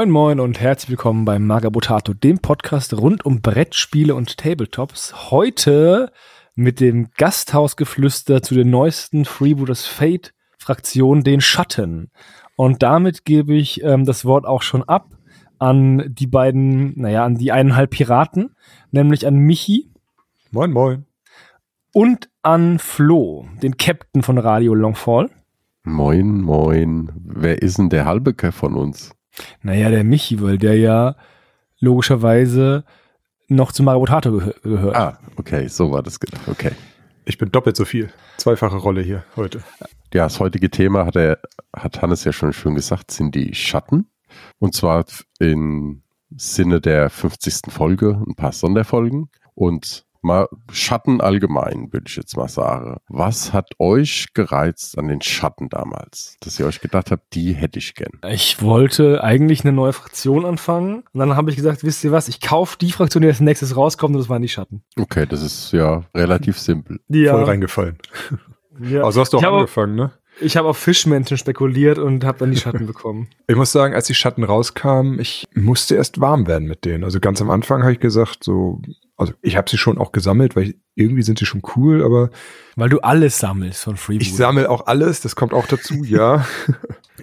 Moin Moin und herzlich willkommen beim Magabotato, dem Podcast rund um Brettspiele und Tabletops. Heute mit dem Gasthausgeflüster zu den neuesten Freebooters Fate Fraktion, den Schatten. Und damit gebe ich ähm, das Wort auch schon ab an die beiden, naja, an die eineinhalb Piraten, nämlich an Michi. Moin Moin. Und an Flo, den Captain von Radio Longfall. Moin, moin. Wer ist denn der Halbeke von uns? Naja, der Michi, weil der ja logischerweise noch zu Marabotato gehö gehört. Ah, okay, so war das gedacht. Okay. Ich bin doppelt so viel. Zweifache Rolle hier heute. Ja, das heutige Thema hat, er, hat Hannes ja schon schön gesagt, sind die Schatten. Und zwar im Sinne der 50. Folge, ein paar Sonderfolgen. Und mal Schatten allgemein, würde ich jetzt mal sagen. Was hat euch gereizt an den Schatten damals, dass ihr euch gedacht habt, die hätte ich gern? Ich wollte eigentlich eine neue Fraktion anfangen und dann habe ich gesagt, wisst ihr was, ich kaufe die Fraktion, die als nächstes rauskommt und das waren die Schatten. Okay, das ist ja relativ simpel. Ja. Voll reingefallen. Ja. Also hast du auch angefangen, ne? Ich habe auf Fischmenschen spekuliert und habe dann die Schatten bekommen. Ich muss sagen, als die Schatten rauskamen, ich musste erst warm werden mit denen. Also ganz am Anfang habe ich gesagt, so, also ich habe sie schon auch gesammelt, weil ich, irgendwie sind sie schon cool, aber Weil du alles sammelst von Freeboot. ich sammle auch alles, das kommt auch dazu, ja.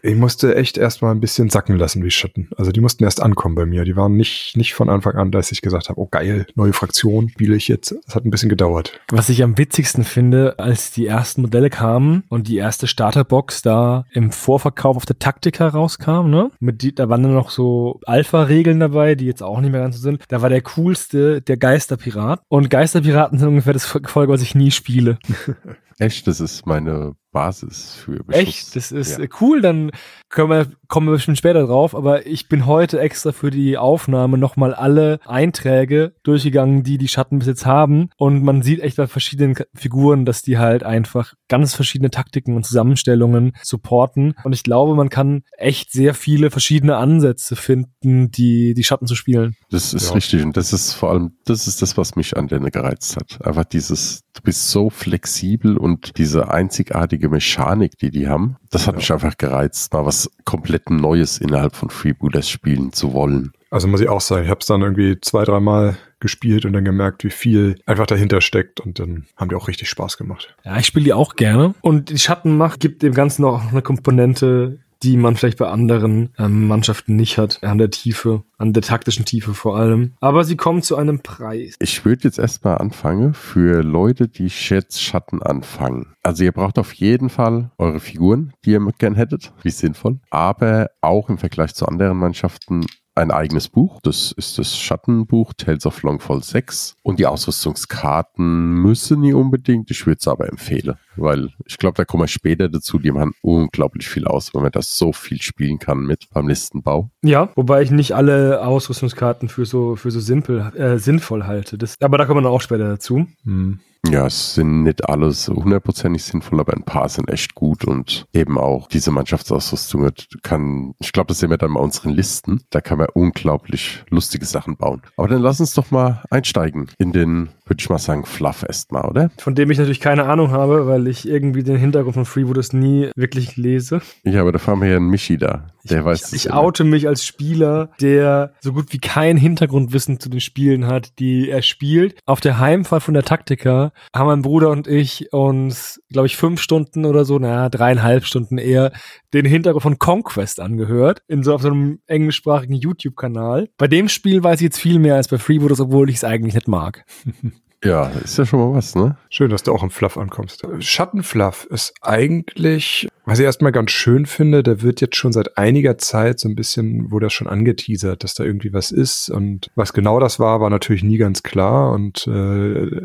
Ich musste echt erst mal ein bisschen sacken lassen, wie Schatten. Also die mussten erst ankommen bei mir. Die waren nicht, nicht von Anfang an, dass ich gesagt habe, oh geil, neue Fraktion, spiele ich jetzt. Das hat ein bisschen gedauert. Was ich am witzigsten finde, als die ersten Modelle kamen und die erste Starterbox da im Vorverkauf auf der Taktika rauskam, ne? Mit die, da waren dann noch so Alpha-Regeln dabei, die jetzt auch nicht mehr ganz so sind. Da war der coolste der Geisterpirat. Und Geisterpiraten sind ungefähr das Volk, was ich nie spiele. Echt, das ist meine Basis für Beschuss. Echt, das ist Ja. äh, cool. Dann können wir, kommen wir bestimmt später drauf. Aber ich bin heute extra für die Aufnahme nochmal alle Einträge durchgegangen, die die Schatten bis jetzt haben. Und man sieht echt bei verschiedenen Figuren, dass die halt einfach ganz verschiedene Taktiken und Zusammenstellungen supporten. Und ich glaube, man kann echt sehr viele verschiedene Ansätze finden, die die Schatten zu spielen. Das ist Ja. richtig und das ist vor allem, das ist das, was mich an denen gereizt hat. Einfach dieses, du bist so flexibel und diese einzigartige Mechanik, die die haben, das hat Ja. mich einfach gereizt, mal was komplett Neues innerhalb von Freebooters spielen zu wollen. Also muss ich auch sagen, ich habe es dann irgendwie zwei, dreimal gespielt und dann gemerkt, wie viel einfach dahinter steckt und dann haben die auch richtig Spaß gemacht. Ja, ich spiele die auch gerne. Und die Schattenmacht gibt dem Ganzen auch eine Komponente, die man vielleicht bei anderen ähm, Mannschaften nicht hat. An der Tiefe, an der taktischen Tiefe vor allem. Aber sie kommt zu einem Preis. Ich würde jetzt erstmal anfangen für Leute, die jetzt Schatten anfangen. Also ihr braucht auf jeden Fall eure Figuren, die ihr gern hättet, wie sinnvoll, aber auch im Vergleich zu anderen Mannschaften ein eigenes Buch. Das ist das Schattenbuch Tales of Longfall 6. Und die Ausrüstungskarten müssen nie unbedingt. Ich würde es aber empfehlen, weil ich glaube, da kommen wir später dazu. Die machen unglaublich viel aus, weil man das so viel spielen kann mit beim Listenbau. Ja, wobei ich nicht alle Ausrüstungskarten für so, für so simpel, äh, sinnvoll halte. Das, aber da kommen wir dann auch später dazu. Hm. Ja, es sind nicht alle so hundertprozentig sinnvoll, aber ein paar sind echt gut und eben auch diese Mannschaftsausrüstung kann, ich glaube, das sehen wir dann bei unseren Listen, da kann man unglaublich lustige Sachen bauen. Aber dann lass uns doch mal einsteigen in den, würde ich mal sagen, Fluff erstmal, oder? Von dem ich natürlich keine Ahnung habe, weil ich irgendwie den Hintergrund von Freebooters nie wirklich lese. Ja, aber da fahren wir ja einen Michi da, der weiß es Ich immer. oute mich als Spieler, der so gut wie kein Hintergrundwissen zu den Spielen hat, die er spielt. Auf der Heimfahrt von der Taktika haben mein Bruder und ich uns, glaube ich, fünf Stunden oder so, naja, dreieinhalb Stunden eher, den Hintergrund von Conquest angehört. In so auf so einem englischsprachigen YouTube-Kanal. Bei dem Spiel weiß ich jetzt viel mehr als bei Freebooters, obwohl ich es eigentlich nicht mag. Ja, ist ja schon mal was, ne? Schön, dass du auch im Fluff ankommst. Schattenfluff ist eigentlich Was ich erstmal ganz schön finde, da wird jetzt schon seit einiger Zeit so ein bisschen, wo das schon angeteasert, dass da irgendwie was ist. Und was genau das war, war natürlich nie ganz klar. Und äh,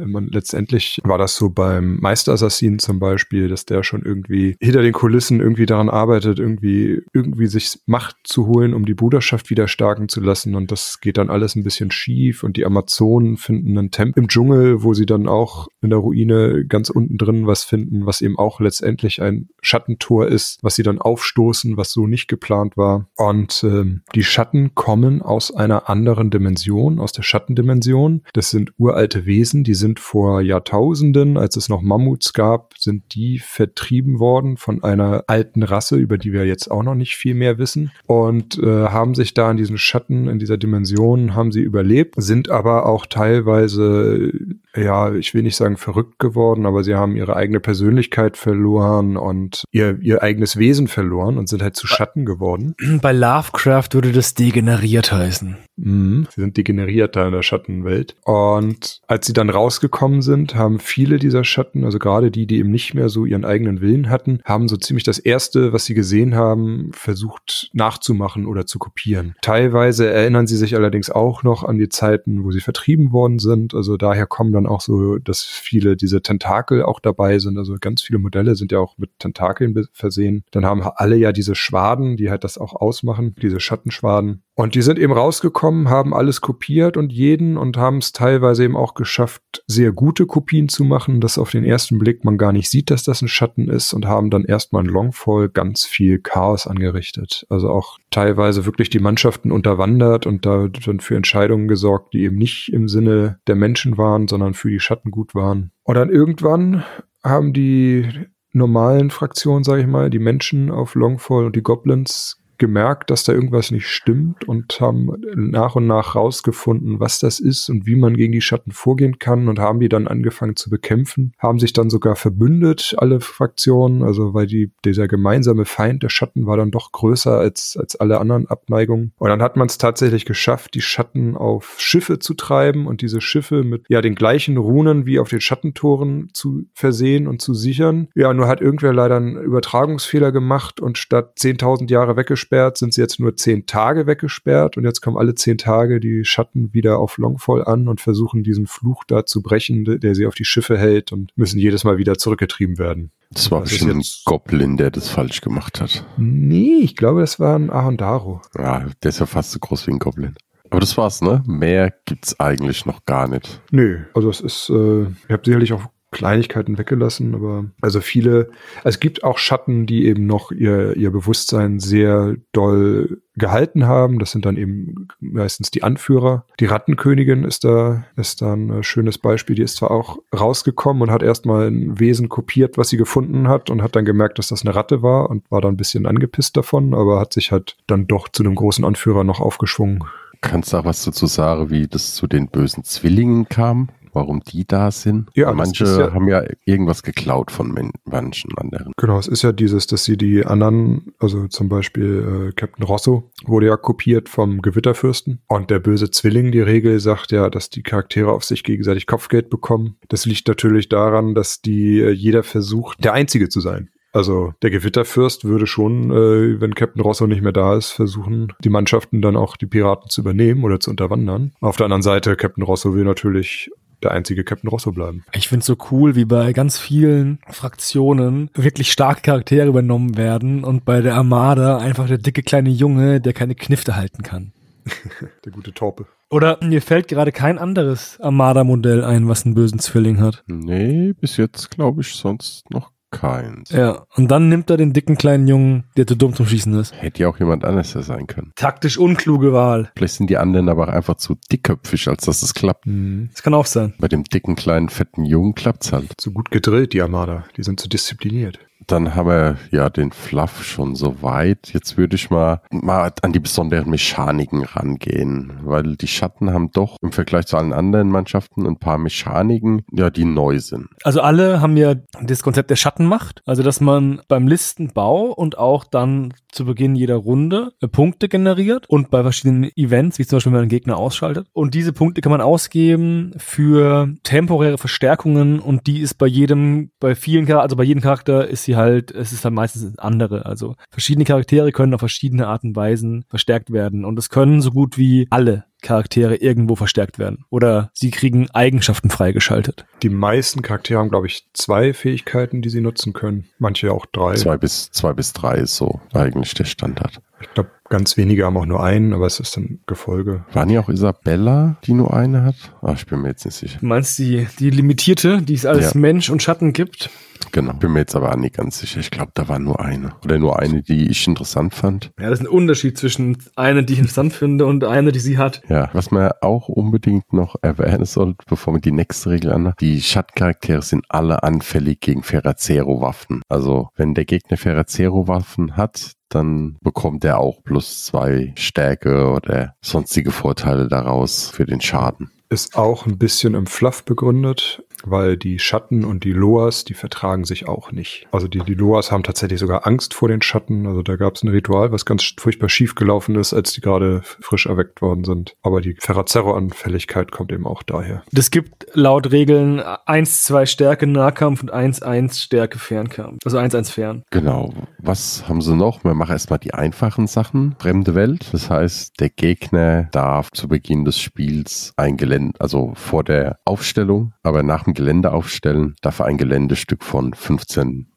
man, letztendlich war das so beim Meisterassassin zum Beispiel, dass der schon irgendwie hinter den Kulissen irgendwie daran arbeitet, irgendwie, irgendwie sich Macht zu holen, um die Bruderschaft wieder stärken zu lassen. Und das geht dann alles ein bisschen schief. Und die Amazonen finden einen Tempel im Dschungel, wo sie dann auch in der Ruine ganz unten drin was finden, was eben auch letztendlich ein Schattentor ist, was sie dann aufstoßen, was so nicht geplant war. Und ähm, die Schatten kommen aus einer anderen Dimension, aus der Schattendimension. Das sind uralte Wesen, die sind vor Jahrtausenden, als es noch Mammuts gab, sind die vertrieben worden von einer alten Rasse, über die wir jetzt auch noch nicht viel mehr wissen. Und äh, haben sich da in diesen Schatten, in dieser Dimension, haben sie überlebt, sind aber auch teilweise, ja, ich will nicht sagen verrückt geworden, aber sie haben ihre eigene Persönlichkeit verloren und ihr, ihr eigenes Wesen verloren und sind halt zu Schatten geworden. Bei Lovecraft würde das degeneriert heißen. Mhm. Sie sind degeneriert da in der Schattenwelt. Und als sie dann rausgekommen sind, haben viele dieser Schatten, also gerade die, die eben nicht mehr so ihren eigenen Willen hatten, haben so ziemlich das erste, was sie gesehen haben, versucht nachzumachen oder zu kopieren. Teilweise erinnern sie sich allerdings auch noch an die Zeiten, wo sie vertrieben worden sind. Also daher kommen dann auch so, dass viele diese Tentakel auch dabei sind. Also ganz viele Modelle sind ja auch mit Tentakeln versehen. Dann haben alle ja diese Schwaden, die halt das auch ausmachen, diese Schattenschwaden. Und die sind eben rausgekommen, haben alles kopiert und jeden und haben es teilweise eben auch geschafft, sehr gute Kopien zu machen, dass auf den ersten Blick man gar nicht sieht, dass das ein Schatten ist und haben dann erstmal in Longfall ganz viel Chaos angerichtet. Also auch teilweise wirklich die Mannschaften unterwandert und da dann für Entscheidungen gesorgt, die eben nicht im Sinne der Menschen waren, sondern für die Schatten gut waren. Und dann irgendwann haben die normalen Fraktionen, sage ich mal, die Menschen auf Longfall und die Goblins gemerkt, dass da irgendwas nicht stimmt und haben nach und nach rausgefunden, was das ist und wie man gegen die Schatten vorgehen kann und haben die dann angefangen zu bekämpfen, haben sich dann sogar verbündet, alle Fraktionen, also weil die, dieser gemeinsame Feind der Schatten war dann doch größer als, als alle anderen Abneigungen. Und dann hat man es tatsächlich geschafft, die Schatten auf Schiffe zu treiben und diese Schiffe mit ja den gleichen Runen wie auf den Schattentoren zu versehen und zu sichern. Ja, nur hat irgendwer leider einen Übertragungsfehler gemacht und statt 10.000 Jahre weggesperrt, weggesperrt, sind sie jetzt nur zehn Tage weggesperrt und jetzt kommen alle zehn Tage die Schatten wieder auf Longfall an und versuchen diesen Fluch da zu brechen, der sie auf die Schiffe hält und müssen jedes Mal wieder zurückgetrieben werden. Das war bestimmt ein Goblin, der das falsch gemacht hat. Nee, ich glaube, das war ein Ahondaro. Ja, der ist ja fast so groß wie ein Goblin. Aber das war's, ne? Mehr gibt's eigentlich noch gar nicht. Nö, also es ist, äh, ich habe sicherlich auch Kleinigkeiten weggelassen, aber also viele, es gibt auch Schatten, die eben noch ihr, ihr Bewusstsein sehr doll gehalten haben. Das sind dann eben meistens die Anführer. Die Rattenkönigin ist da, ist da ein schönes Beispiel. Die ist zwar auch rausgekommen und hat erstmal ein Wesen kopiert, was sie gefunden hat und hat dann gemerkt, dass das eine Ratte war und war dann ein bisschen angepisst davon, aber hat sich halt dann doch zu einem großen Anführer noch aufgeschwungen. Kannst du auch was dazu sagen, wie das zu den bösen Zwillingen kam? Warum die da sind. Ja, manche ja, haben ja irgendwas geklaut von manchen anderen. Genau, es ist ja dieses, dass sie die anderen, also zum Beispiel äh, Captain Rosso wurde ja kopiert vom Gewitterfürsten und der böse Zwilling, die Regel sagt ja, dass die Charaktere auf sich gegenseitig Kopfgeld bekommen. Das liegt natürlich daran, dass die äh, jeder versucht, der Einzige zu sein. Also der Gewitterfürst würde schon, äh, wenn Captain Rosso nicht mehr da ist, versuchen, die Mannschaften dann auch die Piraten zu übernehmen oder zu unterwandern. Auf der anderen Seite, Captain Rosso will natürlich der einzige Captain Rosso bleiben. Ich finde es so cool, wie bei ganz vielen Fraktionen wirklich starke Charaktere übernommen werden und bei der Armada einfach der dicke kleine Junge, der keine Knifte halten kann. der gute Torpe. Oder mir fällt gerade kein anderes Armada-Modell ein, was einen bösen Zwilling hat. Nee, bis jetzt glaube ich sonst noch keins. Ja, und dann nimmt er den dicken kleinen Jungen, der zu dumm zum Schießen ist. Hätte ja auch jemand anderes sein können. Taktisch unkluge Wahl. Vielleicht sind die anderen aber auch einfach zu dickköpfig, als dass es klappt. Mhm. Das kann auch sein. Bei dem dicken, kleinen, fetten Jungen klappt's halt. Zu gut gedrillt, die Armada. Die sind zu diszipliniert. Dann haben wir ja den Fluff schon so weit. Jetzt würde ich mal, mal an die besonderen Mechaniken rangehen, weil die Schatten haben doch im Vergleich zu allen anderen Mannschaften ein paar Mechaniken, ja, die neu sind. Also alle haben ja das Konzept der Schattenmacht, also dass man beim Listenbau und auch dann zu Beginn jeder Runde äh, Punkte generiert und bei verschiedenen Events, wie zum Beispiel wenn man einen Gegner ausschaltet. Und diese Punkte kann man ausgeben für temporäre Verstärkungen und die ist bei jedem, bei vielen, also bei jedem Charakter ist sie sie halt, es ist dann meistens andere. Also verschiedene Charaktere können auf verschiedene Arten und Weisen verstärkt werden. Und es können so gut wie alle Charaktere irgendwo verstärkt werden. Oder sie kriegen Eigenschaften freigeschaltet. Die meisten Charaktere haben, glaube ich, zwei Fähigkeiten, die sie nutzen können. Manche auch drei. Zwei bis, zwei bis drei ist so eigentlich der Standard. Ich glaube, ganz wenige haben auch nur einen, aber es ist dann Gefolge. War nie auch Isabella, die nur eine hat? Ah, ich bin mir jetzt nicht sicher. Du meinst die, die limitierte, die es als Ja. Mensch und Schatten gibt? Genau. Bin mir jetzt aber auch nicht ganz sicher. Ich glaube, da war nur eine. Oder nur eine, die ich interessant fand. Ja, das ist ein Unterschied zwischen eine, die ich interessant finde und eine, die sie hat. Ja, was man auch unbedingt noch erwähnen sollte, bevor wir die nächste Regel an, die Schattcharaktere sind alle anfällig gegen Ferrazero-Waffen. Also, wenn der Gegner Ferrazero-Waffen hat, dann bekommt er auch plus zwei Stärke oder sonstige Vorteile daraus für den Schaden. Ist auch ein bisschen im Fluff begründet, weil die Schatten und die Loas, die vertragen sich auch nicht. Also die, die Loas haben tatsächlich sogar Angst vor den Schatten. Also da gab es ein Ritual, was ganz furchtbar schief gelaufen ist, als die gerade frisch erweckt worden sind. Aber die Ferrazero-Anfälligkeit kommt eben auch daher. Das gibt laut Regeln 1-2 Stärke Nahkampf und 1-1 Stärke Fernkampf. Also 1-1 Fern. Genau. Was haben sie noch? Wir machen erstmal die einfachen Sachen. Fremde Welt. Das heißt, der Gegner darf zu Beginn des Spiels ein Gelände, also vor der Aufstellung, aber nach dem Gelände aufstellen, darf er ein Geländestück von 15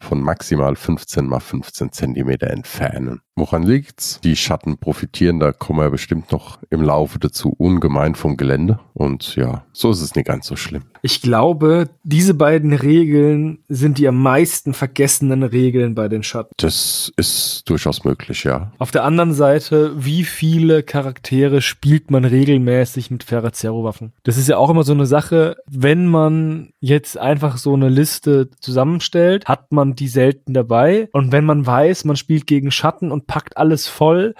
von maximal 15 mal 15 Zentimeter entfernen. Woran liegt's? Die Schatten profitieren, da kommen wir bestimmt noch im Laufe dazu ungemein vom Gelände. Und ja, so ist es nicht ganz so schlimm. Ich glaube, diese beiden Regeln sind die am meisten vergessenen Regeln bei den Schatten. Das ist durchaus möglich, ja. Auf der anderen Seite, wie viele Charaktere spielt man regelmäßig mit Ferrazero-Waffen? Das ist ja auch immer so eine Sache, wenn man jetzt einfach so eine Liste zusammenstellt, hat man die selten dabei. Und wenn man weiß, man spielt gegen Schatten und packt alles voll,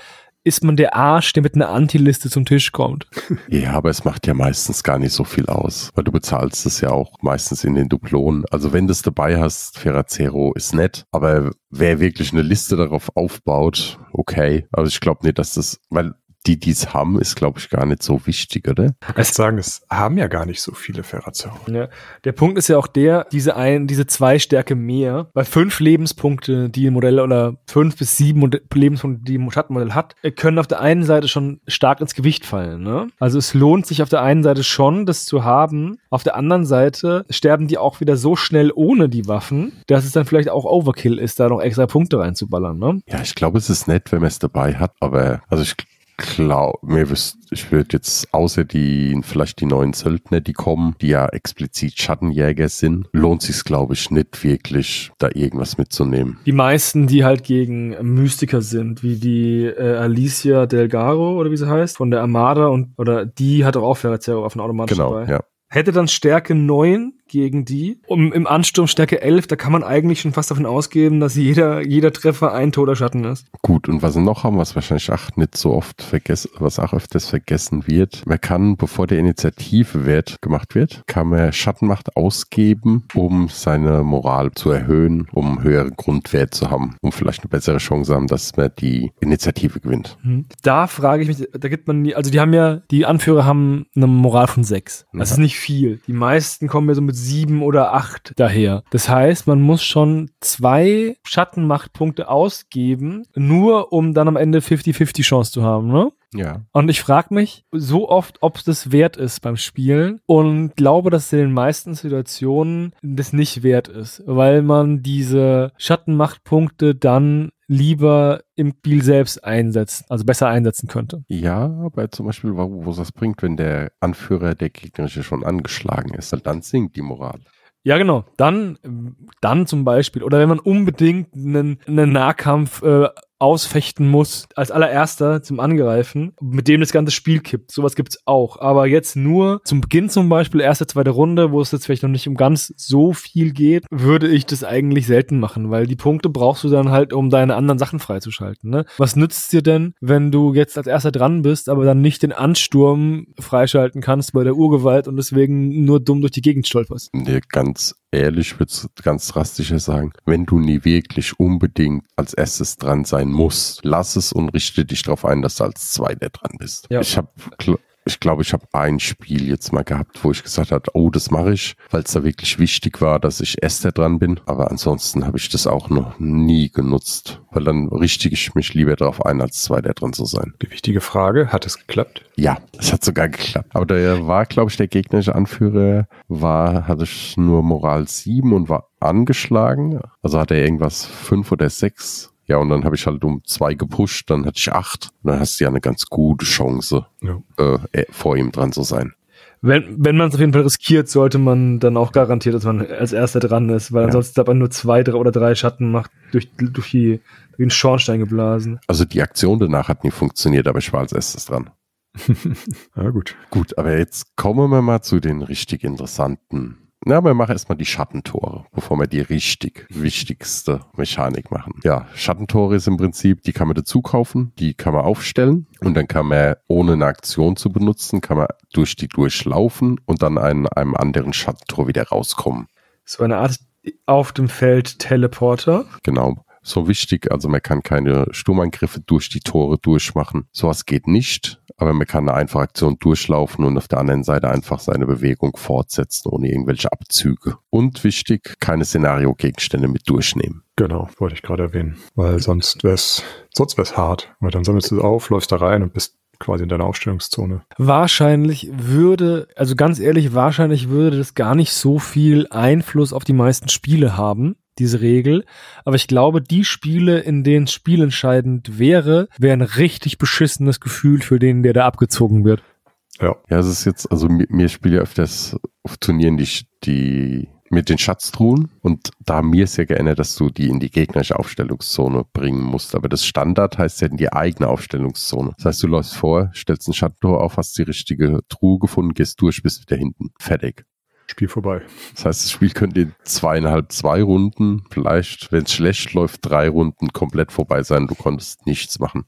ist man der Arsch, der mit einer Antiliste zum Tisch kommt. Ja, aber es macht ja meistens gar nicht so viel aus, weil du bezahlst es ja auch meistens in den Duplonen. Also wenn du es dabei hast, Ferrazero ist nett, aber wer wirklich eine Liste darauf aufbaut, okay. Also ich glaube nicht, dass das, weil die, die es haben, ist glaube ich gar nicht so wichtig, oder? Ich kann sagen, es haben ja gar nicht so viele Ferrazero. Ja. Der Punkt ist ja auch der, diese ein, diese zwei Stärke mehr, bei fünf Lebenspunkte, die ein Modell oder fünf bis sieben Mod Lebenspunkte, die ein Schattenmodell hat, können auf der einen Seite schon stark ins Gewicht fallen. Ne? Also es lohnt sich auf der einen Seite schon, das zu haben. Auf der anderen Seite sterben die auch wieder so schnell ohne die Waffen, dass es dann vielleicht auch Overkill ist, da noch extra Punkte reinzuballern. Ne? Ja, ich glaube, es ist nett, wenn man es dabei hat, aber also ich glaube, mir wüsst, ich würde jetzt außer die, vielleicht die neuen Söldner, die kommen, die ja explizit Schattenjäger sind, lohnt sich glaube ich nicht wirklich, da irgendwas mitzunehmen. Die meisten, die halt gegen Mystiker sind, wie die äh, Alicia Delgaro oder wie sie heißt, von der Armada und oder die hat doch auch Ferrazero-Waffen automatisch Genau, dabei. ja. Hätte dann Stärke 9 gegen die. Um, Im Ansturm Stärke 11, da kann man eigentlich schon fast davon ausgehen, dass jeder, jeder Treffer ein toter Schatten ist. Gut, und was wir noch haben, was wahrscheinlich auch nicht so oft vergessen, was auch öfters vergessen wird, man kann, bevor der Initiativewert gemacht wird, kann man Schattenmacht ausgeben, um seine Moral zu erhöhen, um höheren Grundwert zu haben, um vielleicht eine bessere Chance haben, dass man die Initiative gewinnt. Da frage ich mich, da gibt man, also die haben ja, die Anführer haben eine Moral von 6. Das Ja. ist nicht viel. Die meisten kommen ja so mit 7 oder 8 daher. Das heißt, man muss schon zwei Schattenmachtpunkte ausgeben, nur um dann am Ende 50-50 Chance zu haben, ne? Ja. Und ich frage mich so oft, ob es das wert ist beim Spielen und glaube, dass in den meisten Situationen das nicht wert ist, weil man diese Schattenmachtpunkte dann lieber im Spiel selbst einsetzt, also besser einsetzen könnte. Ja, aber zum Beispiel, wo, wo das bringt, wenn der Anführer der gegnerische schon angeschlagen ist, dann sinkt die Moral. Ja, genau. Dann, dann zum Beispiel. Oder wenn man unbedingt einen, einen Nahkampf äh, ausfechten muss, als allererster zum Angreifen, mit dem das ganze Spiel kippt. Sowas gibt's auch. Aber jetzt nur zum Beginn zum Beispiel, erste, zweite Runde, wo es jetzt vielleicht noch nicht um ganz so viel geht, würde ich das eigentlich selten machen, weil die Punkte brauchst du dann halt, um deine anderen Sachen freizuschalten. Ne? Was nützt dir denn, wenn du jetzt als erster dran bist, aber dann nicht den Ansturm freischalten kannst bei der Urgewalt und deswegen nur dumm durch die Gegend stolperst? Nee, ganz ehrlich, würde ganz drastischer sagen, wenn du nie wirklich unbedingt als erstes dran sein musst, lass es und richte dich darauf ein, dass du als Zweiter dran bist. Ja. Ich habe ich glaube, ich habe ein Spiel jetzt mal gehabt, wo ich gesagt habe, oh, das mache ich, weil es da wirklich wichtig war, dass ich Esther dran bin. Aber ansonsten habe ich das auch noch nie genutzt, weil dann richte ich mich lieber darauf ein, als zwei der dran zu sein. Die wichtige Frage, hat es geklappt? Ja, es hat sogar geklappt. Aber der war, glaube ich, der gegnerische Anführer war, hatte ich nur Moral 7 und war angeschlagen. Also hat er irgendwas 5 oder 6 ja, und dann habe ich halt um zwei gepusht, dann hatte ich acht. Und dann hast du ja eine ganz gute Chance, Ja. äh, äh, vor ihm dran zu sein. Wenn, wenn man es auf jeden Fall riskiert, sollte man dann auch garantiert, dass man als erster dran ist, weil Ja. ansonsten hat man nur zwei drei oder drei Schatten macht durch, durch, die, durch den Schornstein geblasen. Also die Aktion danach hat nie funktioniert, aber ich war als erstes dran. Ja, gut. Gut, aber jetzt kommen wir mal zu den richtig interessanten. Na, wir machen erstmal die Schattentore, bevor wir die richtig wichtigste Mechanik machen. Ja, Schattentore ist im Prinzip, die kann man dazu kaufen, die kann man aufstellen und dann kann man, ohne eine Aktion zu benutzen, kann man durch die durchlaufen und dann an einem anderen Schattentor wieder rauskommen. So eine Art auf dem Feld Teleporter. Genau. So wichtig, also man kann keine Sturmangriffe durch die Tore durchmachen. Sowas geht nicht, aber man kann eine einfache Aktion durchlaufen und auf der anderen Seite einfach seine Bewegung fortsetzen, ohne irgendwelche Abzüge. Und wichtig, keine Szenario-Gegenstände mit durchnehmen. Genau, wollte ich gerade erwähnen. Weil sonst wär's, sonst wär's hart. Weil dann sammelst du auf, läufst da rein und bist quasi in deiner Aufstellungszone. Wahrscheinlich würde, also ganz ehrlich, wahrscheinlich würde das gar nicht so viel Einfluss auf die meisten Spiele haben, diese Regel. Aber ich glaube, die Spiele, in denen spielentscheidend wäre, wäre ein richtig beschissenes Gefühl für den, der da abgezogen wird. Ja. Ja, es ist jetzt, also mir, mir spiele ja öfters auf Turnieren die, die mit den Schatztruhen und da mir es ja geändert, dass du die in die gegnerische Aufstellungszone bringen musst. Aber das Standard heißt ja in die eigene Aufstellungszone. Das heißt, du läufst vor, stellst ein Schattentor auf, hast die richtige Truhe gefunden, gehst durch, bist wieder hinten. Fertig. Spiel vorbei. Das heißt, das Spiel könnte in zweieinhalb, zwei Runden, vielleicht, wenn es schlecht läuft, drei Runden komplett vorbei sein. Du konntest nichts machen.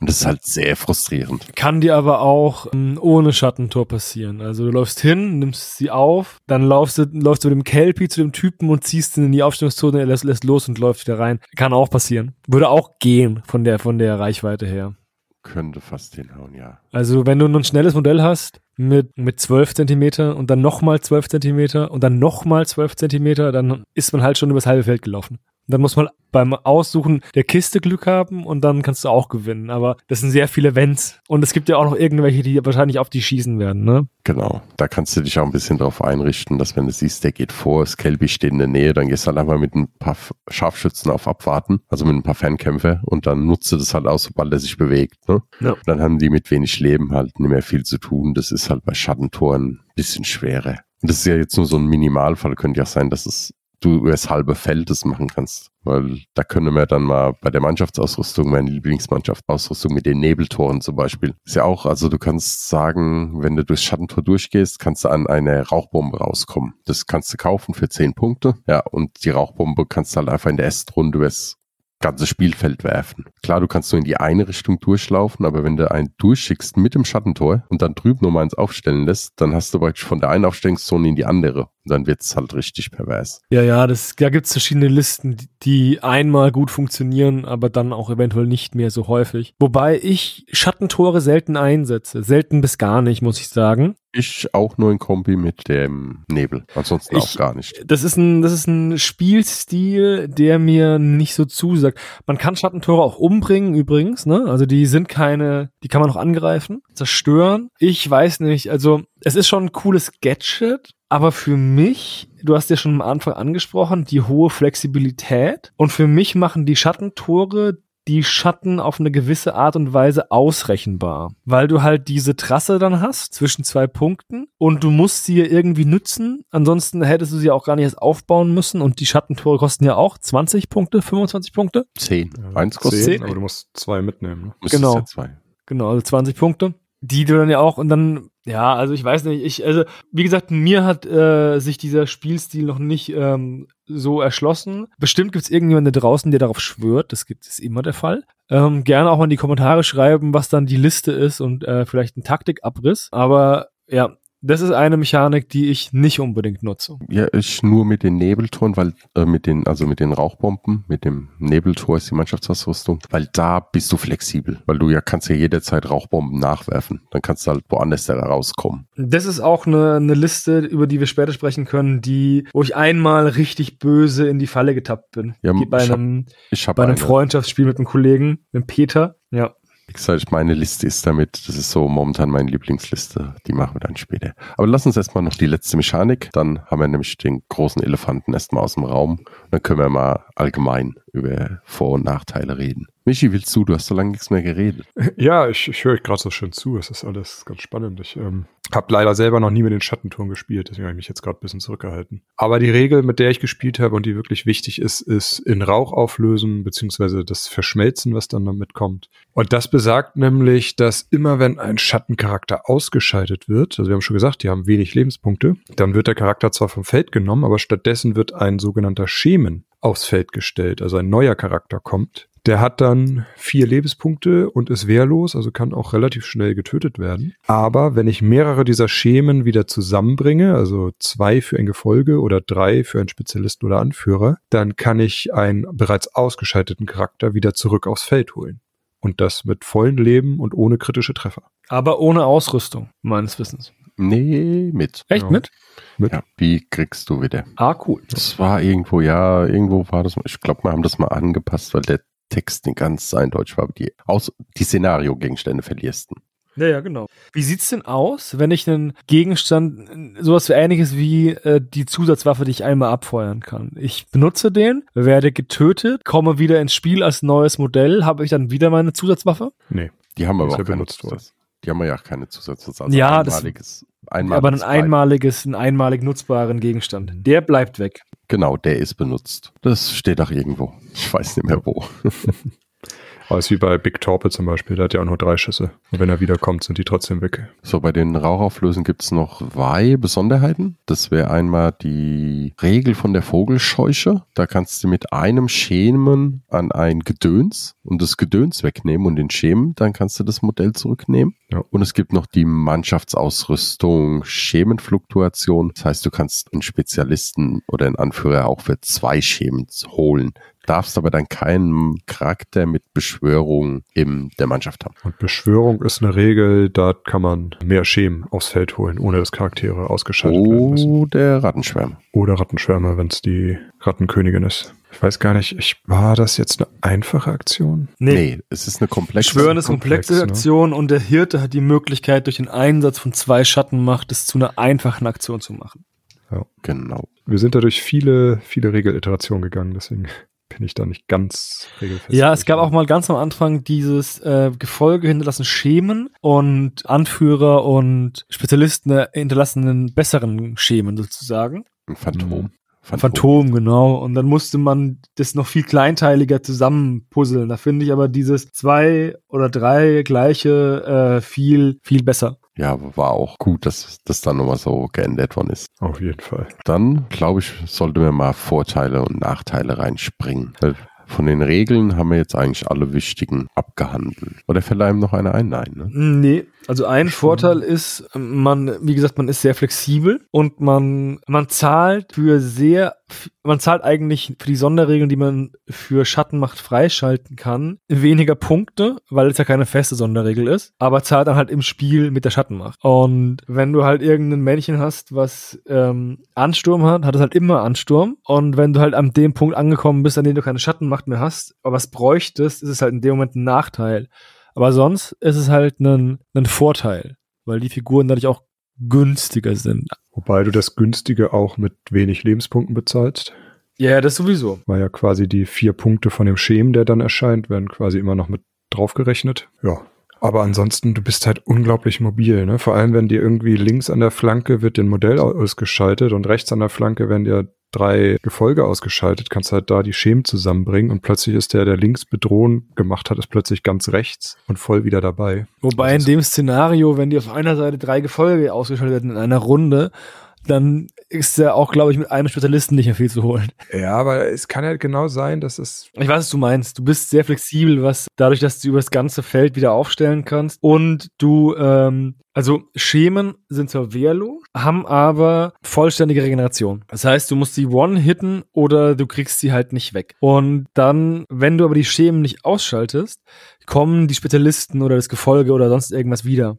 Und das ist halt sehr frustrierend. Kann dir aber auch ähm, ohne Schattentor passieren. Also du läufst hin, nimmst sie auf, dann laufst du, läufst du mit dem Kelpie zu dem Typen und ziehst ihn in die Aufstellungszone, er lässt, lässt los und läuft wieder rein. Kann auch passieren. Würde auch gehen von der, von der Reichweite her. Könnte fast hinhauen, ja. Also wenn du ein schnelles Modell hast mit, mit 12 Zentimeter und dann nochmal 12 Zentimeter und dann nochmal 12 Zentimeter, dann ist man halt schon übers halbe Feld gelaufen. Dann muss man beim Aussuchen der Kiste Glück haben und dann kannst du auch gewinnen. Aber das sind sehr viele Events. Und es gibt ja auch noch irgendwelche, die wahrscheinlich auf die schießen werden, ne? Genau. Da kannst du dich auch ein bisschen drauf einrichten, dass wenn du siehst, der geht vor, das Kelby steht in der Nähe, dann gehst du halt einfach mit ein paar Scharfschützen auf Abwarten, also mit ein paar Fernkämpfer und dann nutzt du das halt aus, sobald er sich bewegt. Ne? Ja. Dann haben die mit wenig Leben halt nicht mehr viel zu tun. Das ist halt bei Schattentoren ein bisschen schwerer. Und das ist ja jetzt nur so ein Minimalfall. Könnte ja sein, dass es du über das halbe Feld das machen kannst. Weil da können wir dann mal bei der Mannschaftsausrüstung, meine Lieblingsmannschaftsausrüstung mit den Nebeltoren zum Beispiel. Ist ja auch, also du kannst sagen, wenn du durchs Schattentor durchgehst, kannst du an eine Rauchbombe rauskommen. Das kannst du kaufen für 10 Punkte. Ja, und die Rauchbombe kannst du halt einfach in der Estrunde übers ganze Spielfeld werfen. Klar, du kannst nur in die eine Richtung durchlaufen, aber wenn du einen durchschickst mit dem Schattentor und dann drüben nochmal eins aufstellen lässt, dann hast du praktisch von der einen Aufstellungszone in die andere. Und dann wird's halt richtig pervers. Ja, ja, das, da gibt's verschiedene Listen, die- die einmal gut funktionieren, aber dann auch eventuell nicht mehr so häufig. Wobei ich Schattentore selten einsetze. Selten bis gar nicht, muss ich sagen. Ich auch nur in Kombi mit dem Nebel. Ansonsten auch Ich- gar nicht. Das ist ein, das ist ein Spielstil, der mir nicht so zusagt. Man kann Schattentore auch umbringen, übrigens, ne? Also die sind keine, die kann man auch angreifen, zerstören. Ich weiß nicht, also es ist schon ein cooles Gadget, aber für mich, du hast ja schon am Anfang angesprochen, die hohe Flexibilität. Und für mich machen die Schattentore die Schatten auf eine gewisse Art und Weise ausrechenbar, weil du halt diese Trasse dann hast zwischen zwei Punkten und du musst sie ja irgendwie nützen, ansonsten hättest du sie auch gar nicht erst aufbauen müssen und die Schattentore kosten ja auch 20 Punkte, 25 Punkte, Zehn. Ja, Eins kostet zehn. zehn, aber du musst zwei mitnehmen. Ne? Genau. Ja zwei. genau, also 20 Punkte, die du dann ja auch und dann, ja, also ich weiß nicht, ich, also wie gesagt, mir hat äh, sich dieser Spielstil noch nicht ähm, so erschlossen. Bestimmt gibt es irgendjemanden da draußen, der darauf schwört, das gibt es immer der Fall. Ähm, gerne auch mal in die Kommentare schreiben, was dann die Liste ist und äh, vielleicht ein Taktikabriss, aber ja, Das ist eine Mechanik, die ich nicht unbedingt nutze. Ja, ich nur mit den Nebeltoren, weil äh, mit den, also mit den Rauchbomben, mit dem Nebeltor ist die Mannschaftsausrüstung, weil da bist du flexibel, weil du ja kannst ja jederzeit Rauchbomben nachwerfen. Dann kannst du halt woanders da rauskommen. Das ist auch eine, eine Liste, über die wir später sprechen können, die, wo ich einmal richtig böse in die Falle getappt bin. Ja, Die bei ich hab- einem, Ich habe bei einem eine. Freundschaftsspiel mit einem Kollegen, mit Peter. Ja. Wie gesagt, meine Liste ist damit, das ist so momentan meine Lieblingsliste, die machen wir dann später. Aber lass uns erstmal noch die letzte Mechanik, dann haben wir nämlich den großen Elefanten erstmal aus dem Raum dann können wir mal allgemein über Vor- und Nachteile reden. Michi, willst du? Du hast so lange nichts mehr geredet. Ja, ich, ich höre euch gerade so schön zu. Es ist alles ganz spannend. Ich ähm, habe leider selber noch nie mit den Schattenturm gespielt, deswegen habe ich mich jetzt gerade ein bisschen zurückgehalten. Aber die Regel, mit der ich gespielt habe und die wirklich wichtig ist, ist in Rauch auflösen, beziehungsweise das Verschmelzen, was dann damit kommt. Und das besagt nämlich, dass immer wenn ein Schattencharakter ausgeschaltet wird, also wir haben schon gesagt, die haben wenig Lebenspunkte, dann wird der Charakter zwar vom Feld genommen, aber stattdessen wird ein sogenannter Schemen aufs Feld gestellt, also ein neuer Charakter kommt. Der hat dann vier Lebenspunkte und ist wehrlos, also kann auch relativ schnell getötet werden. Aber wenn ich mehrere dieser Schemen wieder zusammenbringe, also zwei für ein Gefolge oder drei für einen Spezialisten oder Anführer, dann kann ich einen bereits ausgeschalteten Charakter wieder zurück aufs Feld holen. Und das mit vollen Leben und ohne kritische Treffer. Aber ohne Ausrüstung, meines Wissens. Nee, mit. Echt Ja. mit? Mit Ja, wie kriegst du wieder? Ah, cool. Das war irgendwo, ja, irgendwo war das, ich glaube, wir haben das mal angepasst, weil der Text nicht ganz eindeutig war, aber die, aus, die Szenario-Gegenstände verlierst du. Ja, ja, genau. Wie sieht's denn aus, wenn ich einen Gegenstand, sowas wie ähnliches wie äh, die Zusatzwaffe, die ich einmal abfeuern kann? Ich benutze den, werde getötet, komme wieder ins Spiel als neues Modell, habe ich dann wieder meine Zusatzwaffe? Nee. Die haben aber Ist auch benutzt worden. Die haben ja auch keine Zusatz. Also Ja, das- einmaliges, einmaliges Aber ein einmaliges, einen einmalig nutzbaren Gegenstand. Der bleibt weg. Genau, der ist benutzt. Das steht auch irgendwo. Ich weiß nicht mehr wo. Aber es ist wie bei Big Torpe zum Beispiel, der hat ja auch nur drei Schüsse. Und wenn er wiederkommt, sind die trotzdem weg. So, bei den Rauchauflösen gibt es noch zwei Besonderheiten. Das wäre einmal die Regel von der Vogelscheuche. Da kannst du mit einem Schemen an ein Gedöns und das Gedöns wegnehmen und den Schemen, dann kannst du das Modell zurücknehmen. Ja. Und es gibt noch die Mannschaftsausrüstung, Schemenfluktuation. Das heißt, du kannst einen Spezialisten oder einen Anführer auch für zwei Schemen holen. Darfst aber dann keinen Charakter mit Beschwörung in der Mannschaft haben. Und Beschwörung ist eine Regel, da kann man mehr Schemen aufs Feld holen, ohne dass Charaktere ausgeschaltet werden müssen. Oh, der Rattenschwärmer. Oder Rattenschwärmer, wenn es die Rattenkönigin ist. Ich weiß gar nicht, ich, war das jetzt eine einfache Aktion? Nee, es ist eine komplexe. Schwören ist komplex, komplexe ne? Aktion und der Hirte hat die Möglichkeit, durch den Einsatz von zwei Schattenmacht es zu einer einfachen Aktion zu machen. Genau. Wir sind da durch viele, viele Regeliterationen gegangen, deswegen bin ich da nicht ganz regelfest. Ja, es gab auch mal ganz am Anfang dieses äh, Gefolge hinterlassen Schemen und Anführer und Spezialisten äh, hinterlassenen besseren Schemen sozusagen. Ein Phantom. Phantom, genau. Und dann musste man das noch viel kleinteiliger zusammenpuzzeln. Da finde ich aber dieses zwei oder drei gleiche äh, viel, viel besser. Ja, war auch gut, dass das dann nochmal so geändert worden ist. Auf jeden Fall. Dann, glaube ich, sollten wir mal Vorteile und Nachteile reinspringen. Von den Regeln haben wir jetzt eigentlich alle wichtigen abgehandelt. Oder fällt einem noch einer ein? Nein, ne? Nee, also ein Vorteil ist, man, wie gesagt, man ist sehr flexibel und man, man zahlt für sehr, man zahlt eigentlich für die Sonderregeln, die man für Schattenmacht freischalten kann, weniger Punkte, weil es ja keine feste Sonderregel ist, aber zahlt dann halt im Spiel mit der Schattenmacht. Und wenn du halt irgendein Männchen hast, was ähm, Ansturm hat, hat es halt immer Ansturm. Und wenn du halt an dem Punkt angekommen bist, an dem du keine Schattenmacht mehr hast, aber es bräuchtest, ist es halt in dem Moment ein Nachteil. Aber sonst ist es halt ein, ein Vorteil, weil die Figuren dadurch auch günstiger sind. Wobei du das günstige auch mit wenig Lebenspunkten bezahlst. Ja, das sowieso. Weil ja quasi die vier Punkte von dem Schemen, der dann erscheint, werden quasi immer noch mit draufgerechnet. Ja. Aber ansonsten, du bist halt unglaublich mobil, ne? Vor allem, wenn dir irgendwie links an der Flanke wird dein Modell ausgeschaltet und rechts an der Flanke werden dir drei Gefolge ausgeschaltet, kannst halt da die Schemen zusammenbringen und plötzlich ist der, der links bedrohen gemacht hat, ist plötzlich ganz rechts und voll wieder dabei. Wobei Das in dem Szenario, wenn die auf einer Seite drei Gefolge ausgeschaltet werden in einer Runde, dann ist ja auch, glaube ich, mit einem Spezialisten nicht mehr viel zu holen. Ja, aber es kann ja genau sein, dass es. Ich weiß, was du meinst. Du bist sehr flexibel, was dadurch, dass du über das ganze Feld wieder aufstellen kannst und du, ähm, also Schemen sind zwar wehrlos, haben aber vollständige Regeneration. Das heißt, du musst sie one-hitten oder du kriegst sie halt nicht weg. Und dann, wenn du aber die Schemen nicht ausschaltest, kommen die Spezialisten oder das Gefolge oder sonst irgendwas wieder.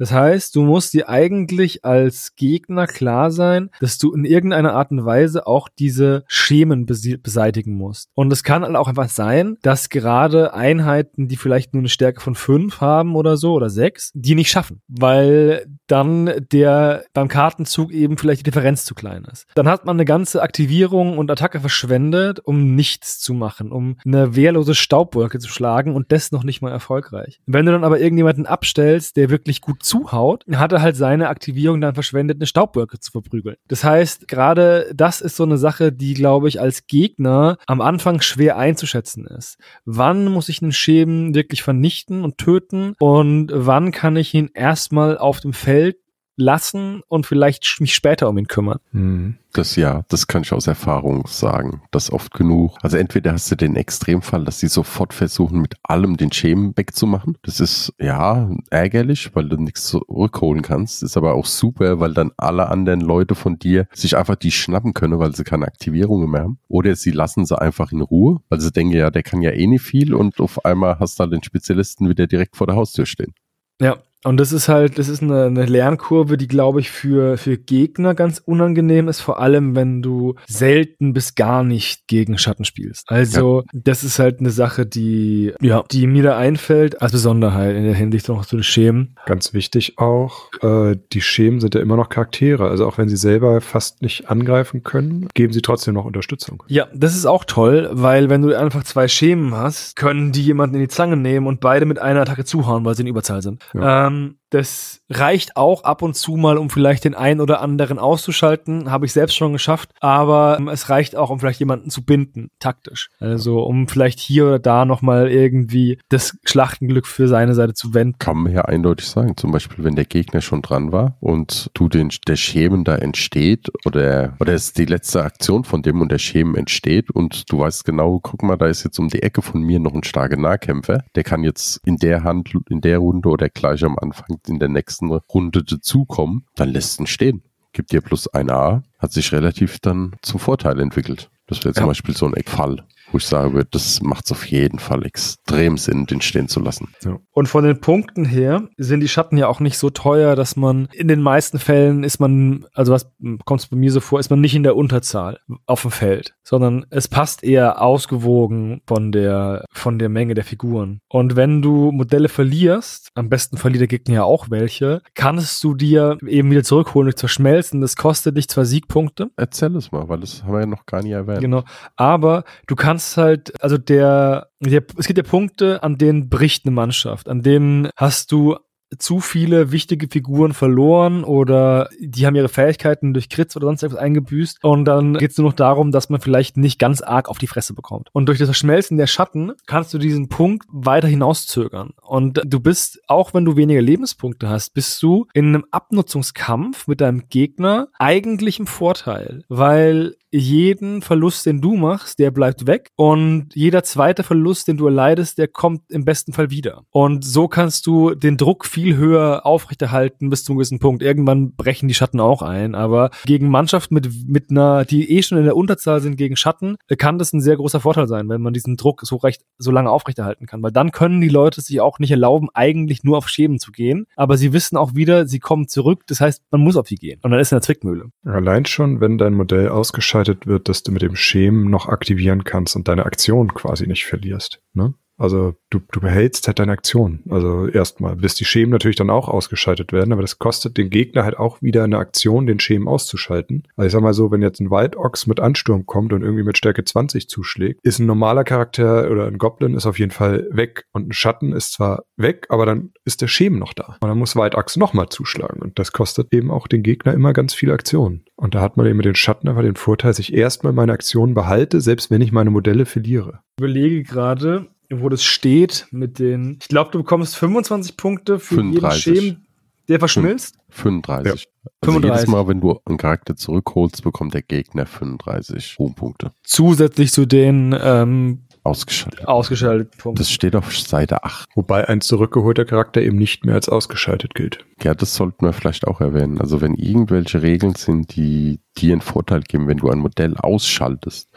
Das heißt, du musst dir eigentlich als Gegner klar sein, dass du in irgendeiner Art und Weise auch diese Schemen beseitigen musst. Und es kann halt auch einfach sein, dass gerade Einheiten, die vielleicht nur eine Stärke von fünf haben oder so oder sechs, die nicht schaffen, weil dann der beim Kartenzug eben vielleicht die Differenz zu klein ist. Dann hat man eine ganze Aktivierung und Attacke verschwendet, um nichts zu machen, um eine wehrlose Staubwolke zu schlagen und das noch nicht mal erfolgreich. Wenn du dann aber irgendjemanden abstellst, der wirklich gut zuhaut, hat er halt seine Aktivierung dann verschwendet, eine Staubwolke zu verprügeln. Das heißt, gerade das ist so eine Sache, die, glaube ich, als Gegner am Anfang schwer einzuschätzen ist. Wann muss ich einen Schäben wirklich vernichten und töten und wann kann ich ihn erstmal auf dem Feld lassen und vielleicht mich später um ihn kümmern. Mhm. Das ja, das kann ich aus Erfahrung sagen. Das oft genug. Also entweder hast du den Extremfall, dass sie sofort versuchen, mit allem den Schemen wegzumachen. Das ist ja ärgerlich, weil du nichts zurückholen kannst. Ist aber auch super, weil dann alle anderen Leute von dir sich einfach die schnappen können, weil sie keine Aktivierungen mehr haben. Oder sie lassen sie einfach in Ruhe, weil sie denken, ja, der kann ja eh nicht viel und auf einmal hast du halt den Spezialisten wieder direkt vor der Haustür stehen. Ja, und das ist halt, das ist eine, eine Lernkurve, die, glaube ich, für, für Gegner ganz unangenehm ist, vor allem wenn du selten bis gar nicht gegen Schatten spielst. Also, ja. das ist halt eine Sache, die, ja, die mir da einfällt, als Besonderheit in der Hinsicht noch zu den Schemen. Ganz wichtig auch, äh, die Schemen sind ja immer noch Charaktere. Also auch wenn sie selber fast nicht angreifen können, geben sie trotzdem noch Unterstützung. Ja, das ist auch toll, weil wenn du einfach zwei Schemen hast, können die jemanden in die Zange nehmen und beide mit einer Attacke zuhauen, weil sie in Überzahl sind. Ja. Ähm, Um, das reicht auch ab und zu mal, um vielleicht den einen oder anderen auszuschalten. Habe ich selbst schon geschafft. Aber ähm, es reicht auch, um vielleicht jemanden zu binden, taktisch. Also um vielleicht hier oder da nochmal irgendwie das Schlachtenglück für seine Seite zu wenden. Kann man ja eindeutig sagen. Zum Beispiel, wenn der Gegner schon dran war und du den, der Schemen da entsteht oder, oder es ist die letzte Aktion von dem und der Schemen entsteht und du weißt genau, guck mal, da ist jetzt um die Ecke von mir noch ein starker Nahkämpfer. Der kann jetzt in der Hand, in der Runde oder gleich am Anfang in der nächsten Runde dazukommen, dann lässt ihn stehen. Gibt dir plus ein A, hat sich relativ dann zum Vorteil entwickelt. Das wäre zum ja. Beispiel so ein Fall wo ich sage, das macht es auf jeden Fall extrem Sinn, den stehen zu lassen. Ja. Und von den Punkten her sind die Schatten ja auch nicht so teuer, dass man in den meisten Fällen ist man, also was kommt es bei mir so vor, ist man nicht in der Unterzahl auf dem Feld, sondern es passt eher ausgewogen von der, von der Menge der Figuren. Und wenn du Modelle verlierst, am besten verliert der Gegner ja auch welche, kannst du dir eben wieder zurückholen durch Zerschmelzen. Das kostet dich zwar Siegpunkte. Erzähl es mal, weil das haben wir ja noch gar nicht erwähnt. Genau. Aber du kannst kannst halt, also der, der, es gibt ja Punkte, an denen bricht eine Mannschaft, an denen hast du zu viele wichtige Figuren verloren oder die haben ihre Fähigkeiten durch Crits oder sonst etwas eingebüßt und dann geht es nur noch darum, dass man vielleicht nicht ganz arg auf die Fresse bekommt. Und durch das Verschmelzen der Schatten kannst du diesen Punkt weiter hinauszögern. Und du bist, auch wenn du weniger Lebenspunkte hast, bist du in einem Abnutzungskampf mit deinem Gegner eigentlich im Vorteil, weil jeden Verlust, den du machst, der bleibt weg und jeder zweite Verlust, den du erleidest, der kommt im besten Fall wieder. Und so kannst du den Druck viel viel höher aufrechterhalten bis zu einem gewissen Punkt. Irgendwann brechen die Schatten auch ein, aber gegen Mannschaften mit, mit einer, die eh schon in der Unterzahl sind gegen Schatten, kann das ein sehr großer Vorteil sein, wenn man diesen Druck so recht, so lange aufrechterhalten kann, weil dann können die Leute sich auch nicht erlauben, eigentlich nur auf Schäben zu gehen, aber sie wissen auch wieder, sie kommen zurück, das heißt, man muss auf die gehen und dann ist in der Zwickmühle. Allein schon, wenn dein Modell ausgeschaltet wird, dass du mit dem Schemen noch aktivieren kannst und deine Aktion quasi nicht verlierst. Ne? Also du, du behältst halt deine Aktion. Also erstmal, bis die Schemen natürlich dann auch ausgeschaltet werden, aber das kostet den Gegner halt auch wieder eine Aktion, den Schemen auszuschalten. Also ich sag mal so, wenn jetzt ein Wildochs mit Ansturm kommt und irgendwie mit Stärke 20 zuschlägt, ist ein normaler Charakter oder ein Goblin ist auf jeden Fall weg und ein Schatten ist zwar weg, aber dann ist der Schemen noch da. Und dann muss Wildochs nochmal zuschlagen und das kostet eben auch den Gegner immer ganz viele Aktionen. Und da hat man eben mit den Schatten einfach den Vorteil, dass ich erstmal meine Aktionen behalte, selbst wenn ich meine Modelle verliere. Ich überlege gerade, wo das steht mit den, ich glaube, du bekommst 25 Punkte für 35. jeden Schemen, Der verschmilzt? 35. Ja. Also 35. jedes Mal, wenn du einen Charakter zurückholst, bekommt der Gegner 35 Ruhmpunkte. Zusätzlich zu den ähm, Ausgeschaltet. ausgeschalteten Punkten. Das steht auf Seite 8. Wobei ein zurückgeholter Charakter eben nicht mehr als ausgeschaltet gilt. Ja, das sollten wir vielleicht auch erwähnen. Also wenn irgendwelche Regeln sind, die dir einen Vorteil geben, wenn du ein Modell ausschaltest,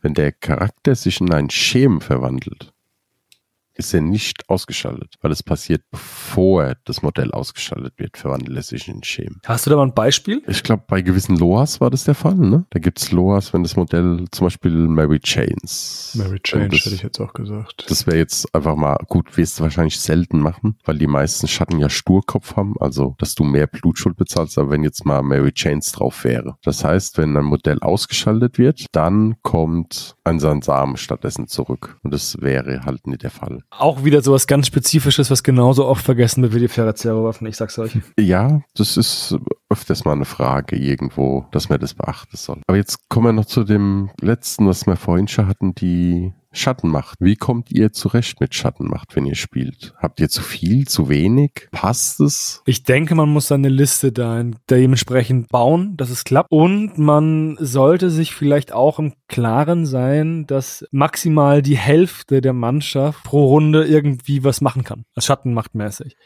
wenn der Charakter sich in einen Schemen verwandelt, ist er nicht ausgeschaltet, weil es passiert, bevor das Modell ausgeschaltet wird, verwandelt er sich in Schemen. Hast du da mal ein Beispiel? Ich glaube, bei gewissen Loas war das der Fall, ne? Da gibt's Loas, wenn das Modell zum Beispiel Mary Chains. Mary Change das, hätte ich jetzt auch gesagt. Das wäre jetzt einfach mal, gut, wirst du wahrscheinlich selten machen, weil die meisten Schatten ja Sturkopf haben, also dass du mehr Blutschuld bezahlst, aber wenn jetzt mal Mary Chains drauf wäre. Das heißt, wenn ein Modell ausgeschaltet wird, dann kommt ein Sansam stattdessen zurück. Und das wäre halt nicht der Fall. Auch wieder sowas ganz Spezifisches, was genauso oft vergessen wird wie die Ferrazero-Waffen, ich sag's euch. Ja, das ist öfters mal eine Frage irgendwo, dass man das beachten soll. Aber jetzt kommen wir noch zu dem letzten, was wir vorhin schon hatten, die Schattenmacht. Wie kommt ihr zurecht mit Schattenmacht, wenn ihr spielt? Habt ihr zu viel, zu wenig? Passt es? Ich denke, man muss seine Liste da dementsprechend bauen, dass es klappt. Und man sollte sich vielleicht auch im Klaren sein, dass maximal die Hälfte der Mannschaft pro Runde irgendwie was machen kann. Als Schattenmachtmäßig.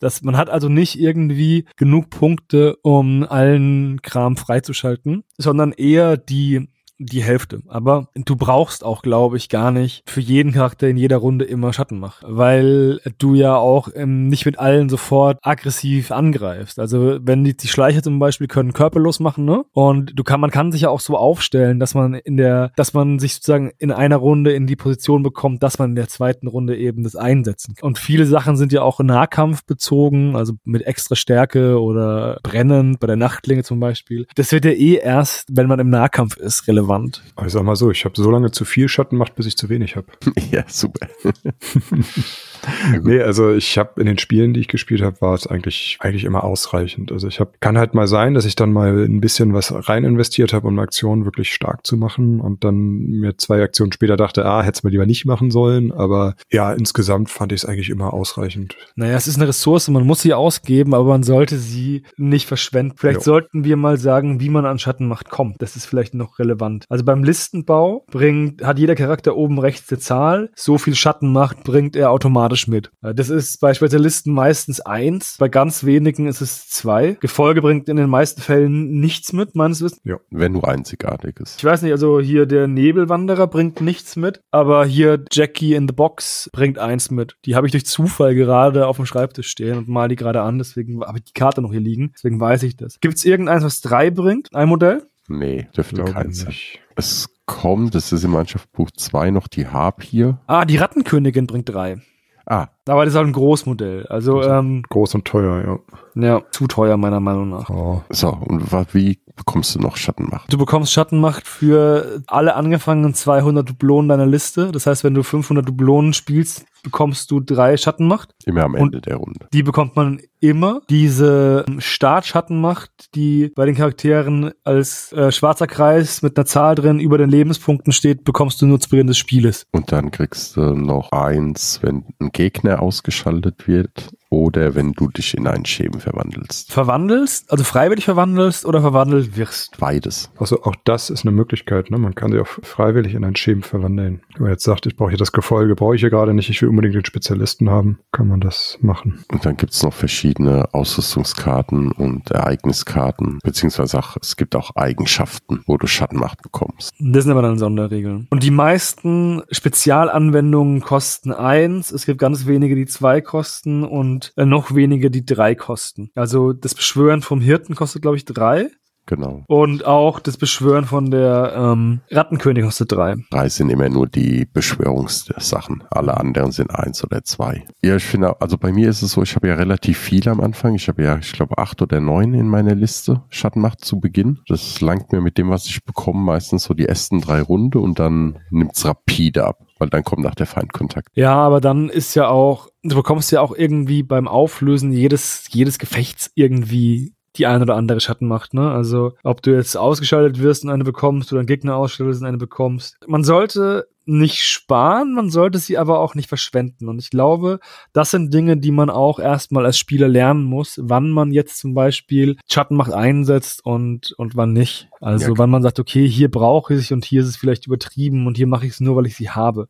Das, man hat also nicht irgendwie genug Punkte, um allen Kram freizuschalten, sondern eher die die Hälfte. Aber du brauchst auch, glaube ich, gar nicht für jeden Charakter in jeder Runde immer Schattenmacht, weil du ja auch ähm, nicht mit allen sofort aggressiv angreifst. Also wenn die, die Schleicher zum Beispiel können körperlos machen, ne? Und du kann, man kann sich ja auch so aufstellen, dass man in der, dass man sich sozusagen in einer Runde in die Position bekommt, dass man in der zweiten Runde eben das einsetzen kann. Und viele Sachen sind ja auch Nahkampf bezogen, also mit extra Stärke oder brennend bei der Nachtlinge zum Beispiel. Das wird ja eh erst, wenn man im Nahkampf ist, relevant. Aber ich sag mal so, ich habe so lange zu viel Schattenmacht, bis ich zu wenig habe. ja, super. nee, also ich habe in den Spielen, die ich gespielt habe, war es eigentlich eigentlich immer ausreichend. Also ich habe kann halt mal sein, dass ich dann mal ein bisschen was rein investiert habe, um Aktionen wirklich stark zu machen und dann mir zwei Aktionen später dachte, ah, hätte es mal lieber nicht machen sollen, aber ja, insgesamt fand ich es eigentlich immer ausreichend. Naja, es ist eine Ressource, man muss sie ausgeben, aber man sollte sie nicht verschwenden. Vielleicht Jo. sollten wir mal sagen, wie man an Schattenmacht kommt. Das ist vielleicht noch relevant. Also beim Listenbau bringt, hat jeder Charakter oben rechts eine Zahl. So viel Schattenmacht bringt er automatisch mit. Äh, Das ist bei Spezialisten meistens eins. Bei ganz wenigen ist es zwei. Gefolge bringt in den meisten Fällen nichts mit, meines Wissens. Wenn nur einzigartig ist. Ich weiß nicht, also hier der Nebelwanderer bringt nichts mit, aber hier Jackie in the Box bringt eins mit. Die habe ich durch Zufall gerade auf dem Schreibtisch stehen und mal die gerade an, deswegen habe ich die Karte noch hier liegen, deswegen weiß ich das. Gibt es irgendeins, was drei bringt? Ein Modell? Nee, dürfte Glaube keins sein. nicht. Es kommt, das ist im Mannschaftsbuch 2 noch die Harpier. Ah, die Rattenkönigin bringt drei. Ah, Aber das ist halt ein Großmodell. Also, ähm, Groß und teuer, ja. ja, zu teuer meiner Meinung nach. Oh. so, und wie bekommst du noch Schattenmacht? Du bekommst Schattenmacht für alle angefangenen 200 Dublonen deiner Liste. Das heißt, wenn du 500 Dublonen spielst, bekommst du drei Schattenmacht. Immer am Und- Ende der Runde. Die bekommt man immer. Diese ähm, Startschattenmacht, die bei den Charakteren als äh, schwarzer Kreis mit einer Zahl drin über den Lebenspunkten steht, bekommst du nur zu Beginn des Spieles. Und dann kriegst du noch eins, wenn ein Gegner ausgeschaltet wird oder wenn du dich in einen Schemen verwandelst. Verwandelst, also freiwillig verwandelst oder verwandelt wirst. Beides. Also auch das ist eine Möglichkeit, ne? Man kann sich auch freiwillig in ein Schemen verwandeln. Wenn man jetzt sagt, ich brauche hier das Gefolge, brauche ich hier gerade nicht, ich will unbedingt den Spezialisten haben, kann man das machen. Und dann gibt's noch verschiedene Ausrüstungskarten und Ereigniskarten, beziehungsweise auch, es gibt auch Eigenschaften, wo du Schattenmacht bekommst. Das sind aber dann Sonderregeln. Und die meisten Spezialanwendungen kosten eins. Es gibt ganz wenige, die zwei kosten und äh, noch wenige, die drei kosten. Also das Beschwören vom Hirten kostet, glaube ich, drei. Genau. Und auch das Beschwören von der ähm, Rattenkönig kostet drei. Drei sind immer nur die Beschwörungssachen. Alle anderen sind eins oder zwei. Ja, ich finde, also bei mir ist es so, ich habe ja relativ viel am Anfang. Ich habe ja, ich glaube, acht oder neun in meiner Liste Schattenmacht zu Beginn. Das langt mir mit dem, was ich bekomme, meistens so die ersten drei Runde und dann nimmt's rapide ab, weil dann kommt nach der Feindkontakt. Ja, aber dann ist ja auch, du bekommst ja auch irgendwie beim Auflösen jedes, jedes Gefechts irgendwie die eine oder andere Schattenmacht, ne? Also, ob du jetzt ausgeschaltet wirst und eine bekommst oder einen Gegner ausschaltest und eine bekommst. Man sollte nicht sparen, man sollte sie aber auch nicht verschwenden. Und ich glaube, das sind Dinge, die man auch erstmal als Spieler lernen muss, wann man jetzt zum Beispiel Schattenmacht einsetzt und, und wann nicht. Also Ja. wann man sagt, okay, hier brauche ich und hier ist es vielleicht übertrieben und hier mache ich es nur, weil ich sie habe.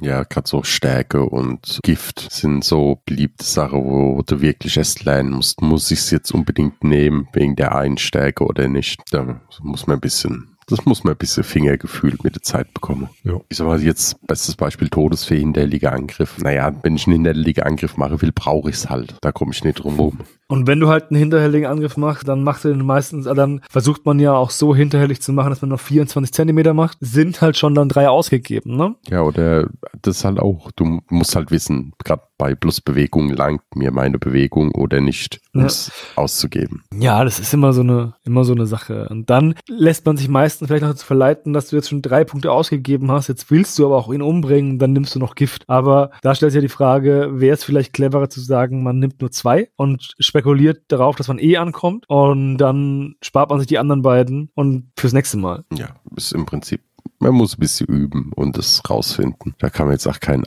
Ja, gerade so Stärke und Gift sind so beliebte Sachen, wo du wirklich erst lernen musst, muss ich es jetzt unbedingt nehmen, wegen der einen Stärke oder nicht. Da muss man ein bisschen, das muss man ein bisschen Fingergefühl mit der Zeit bekommen. Ja. Ich sag mal jetzt, bestes Beispiel Todesfee, hinterliga Angriff. Naja, wenn ich einen hinterliga Angriff machen will, brauche ich es halt. Da komme ich nicht drum rum. Und wenn du halt einen hinterhältigen Angriff machst, dann macht er den meistens, äh, dann versucht man ja auch so hinterhältig zu machen, dass man noch 24 Zentimeter macht, sind halt schon dann drei ausgegeben, ne? Ja, oder das ist halt auch, du musst halt wissen, gerade bei Plusbewegung langt mir meine Bewegung oder nicht, um Ja. es auszugeben. Ja, das ist immer so eine, immer so eine Sache. Und dann lässt man sich meistens vielleicht noch dazu verleiten, dass du jetzt schon drei Punkte ausgegeben hast. Jetzt willst du aber auch ihn umbringen, dann nimmst du noch Gift. Aber da stellt sich ja die Frage, wäre es vielleicht cleverer zu sagen, man nimmt nur zwei und spekuliert darauf, dass man eh ankommt und dann spart man sich die anderen beiden und fürs nächste Mal. Ja, ist im Prinzip, man muss ein bisschen üben und es rausfinden. Da kann man jetzt auch kein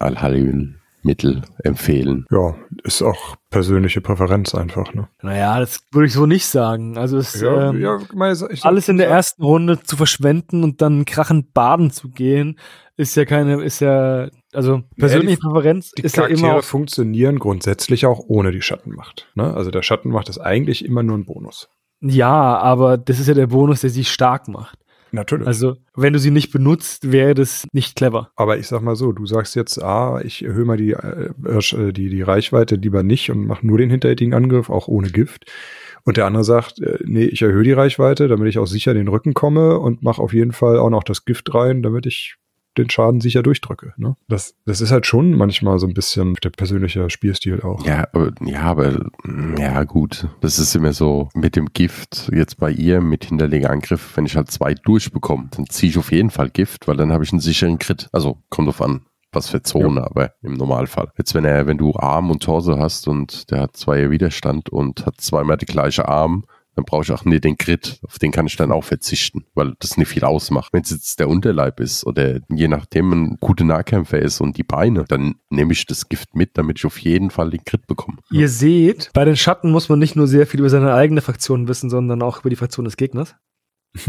Allheilmittel empfehlen. Ja, ist auch persönliche Präferenz einfach, ne? Naja, das würde ich so nicht sagen. Also es Ja, ähm, ja, ich, alles in der ersten Runde zu verschwenden und dann krachend baden zu gehen, ist ja keine, ist ja, also persönliche Präferenz Die ist ja Charaktere immer auch, funktionieren grundsätzlich auch ohne die Schattenmacht. Ne? Also der Schattenmacht ist eigentlich immer nur ein Bonus. ja, aber das ist ja der Bonus, der sie stark macht. Natürlich. Also, wenn du sie nicht benutzt, wäre das nicht clever. Aber ich sag mal so, du sagst jetzt, ah, ich erhöhe mal die, äh, äh, die, die Reichweite lieber nicht und mache nur den hinterhältigen Angriff, auch ohne Gift. Und der andere sagt, äh, nee, ich erhöhe die Reichweite, damit ich auch sicher in den Rücken komme und mache auf jeden Fall auch noch das Gift rein, damit ich den Schaden sicher durchdrücke. Ne? Das, das ist halt schon manchmal so ein bisschen der persönliche Spielstil auch. Ja, aber, ja, aber ja gut, das ist immer so mit dem Gift jetzt bei ihr mit hinterleger Angriff, wenn ich halt zwei durchbekomme, dann ziehe ich auf jeden Fall Gift, weil dann habe ich einen sicheren Crit. Also kommt drauf an, was für Zone, aber im Normalfall. Jetzt wenn er, wenn du Arm und Torso hast und der hat zwei Widerstand und hat zweimal die gleiche Arm, dann brauche ich auch nicht den Crit, auf den kann ich dann auch verzichten, weil das nicht viel ausmacht. Wenn es jetzt der Unterleib ist oder je nachdem ein guter Nahkämpfer ist und die Beine, dann nehme ich das Gift mit, damit ich auf jeden Fall den Crit bekomme. Ihr seht, bei den Schatten muss man nicht nur sehr viel über seine eigene Fraktion wissen, sondern auch über die Fraktion des Gegners.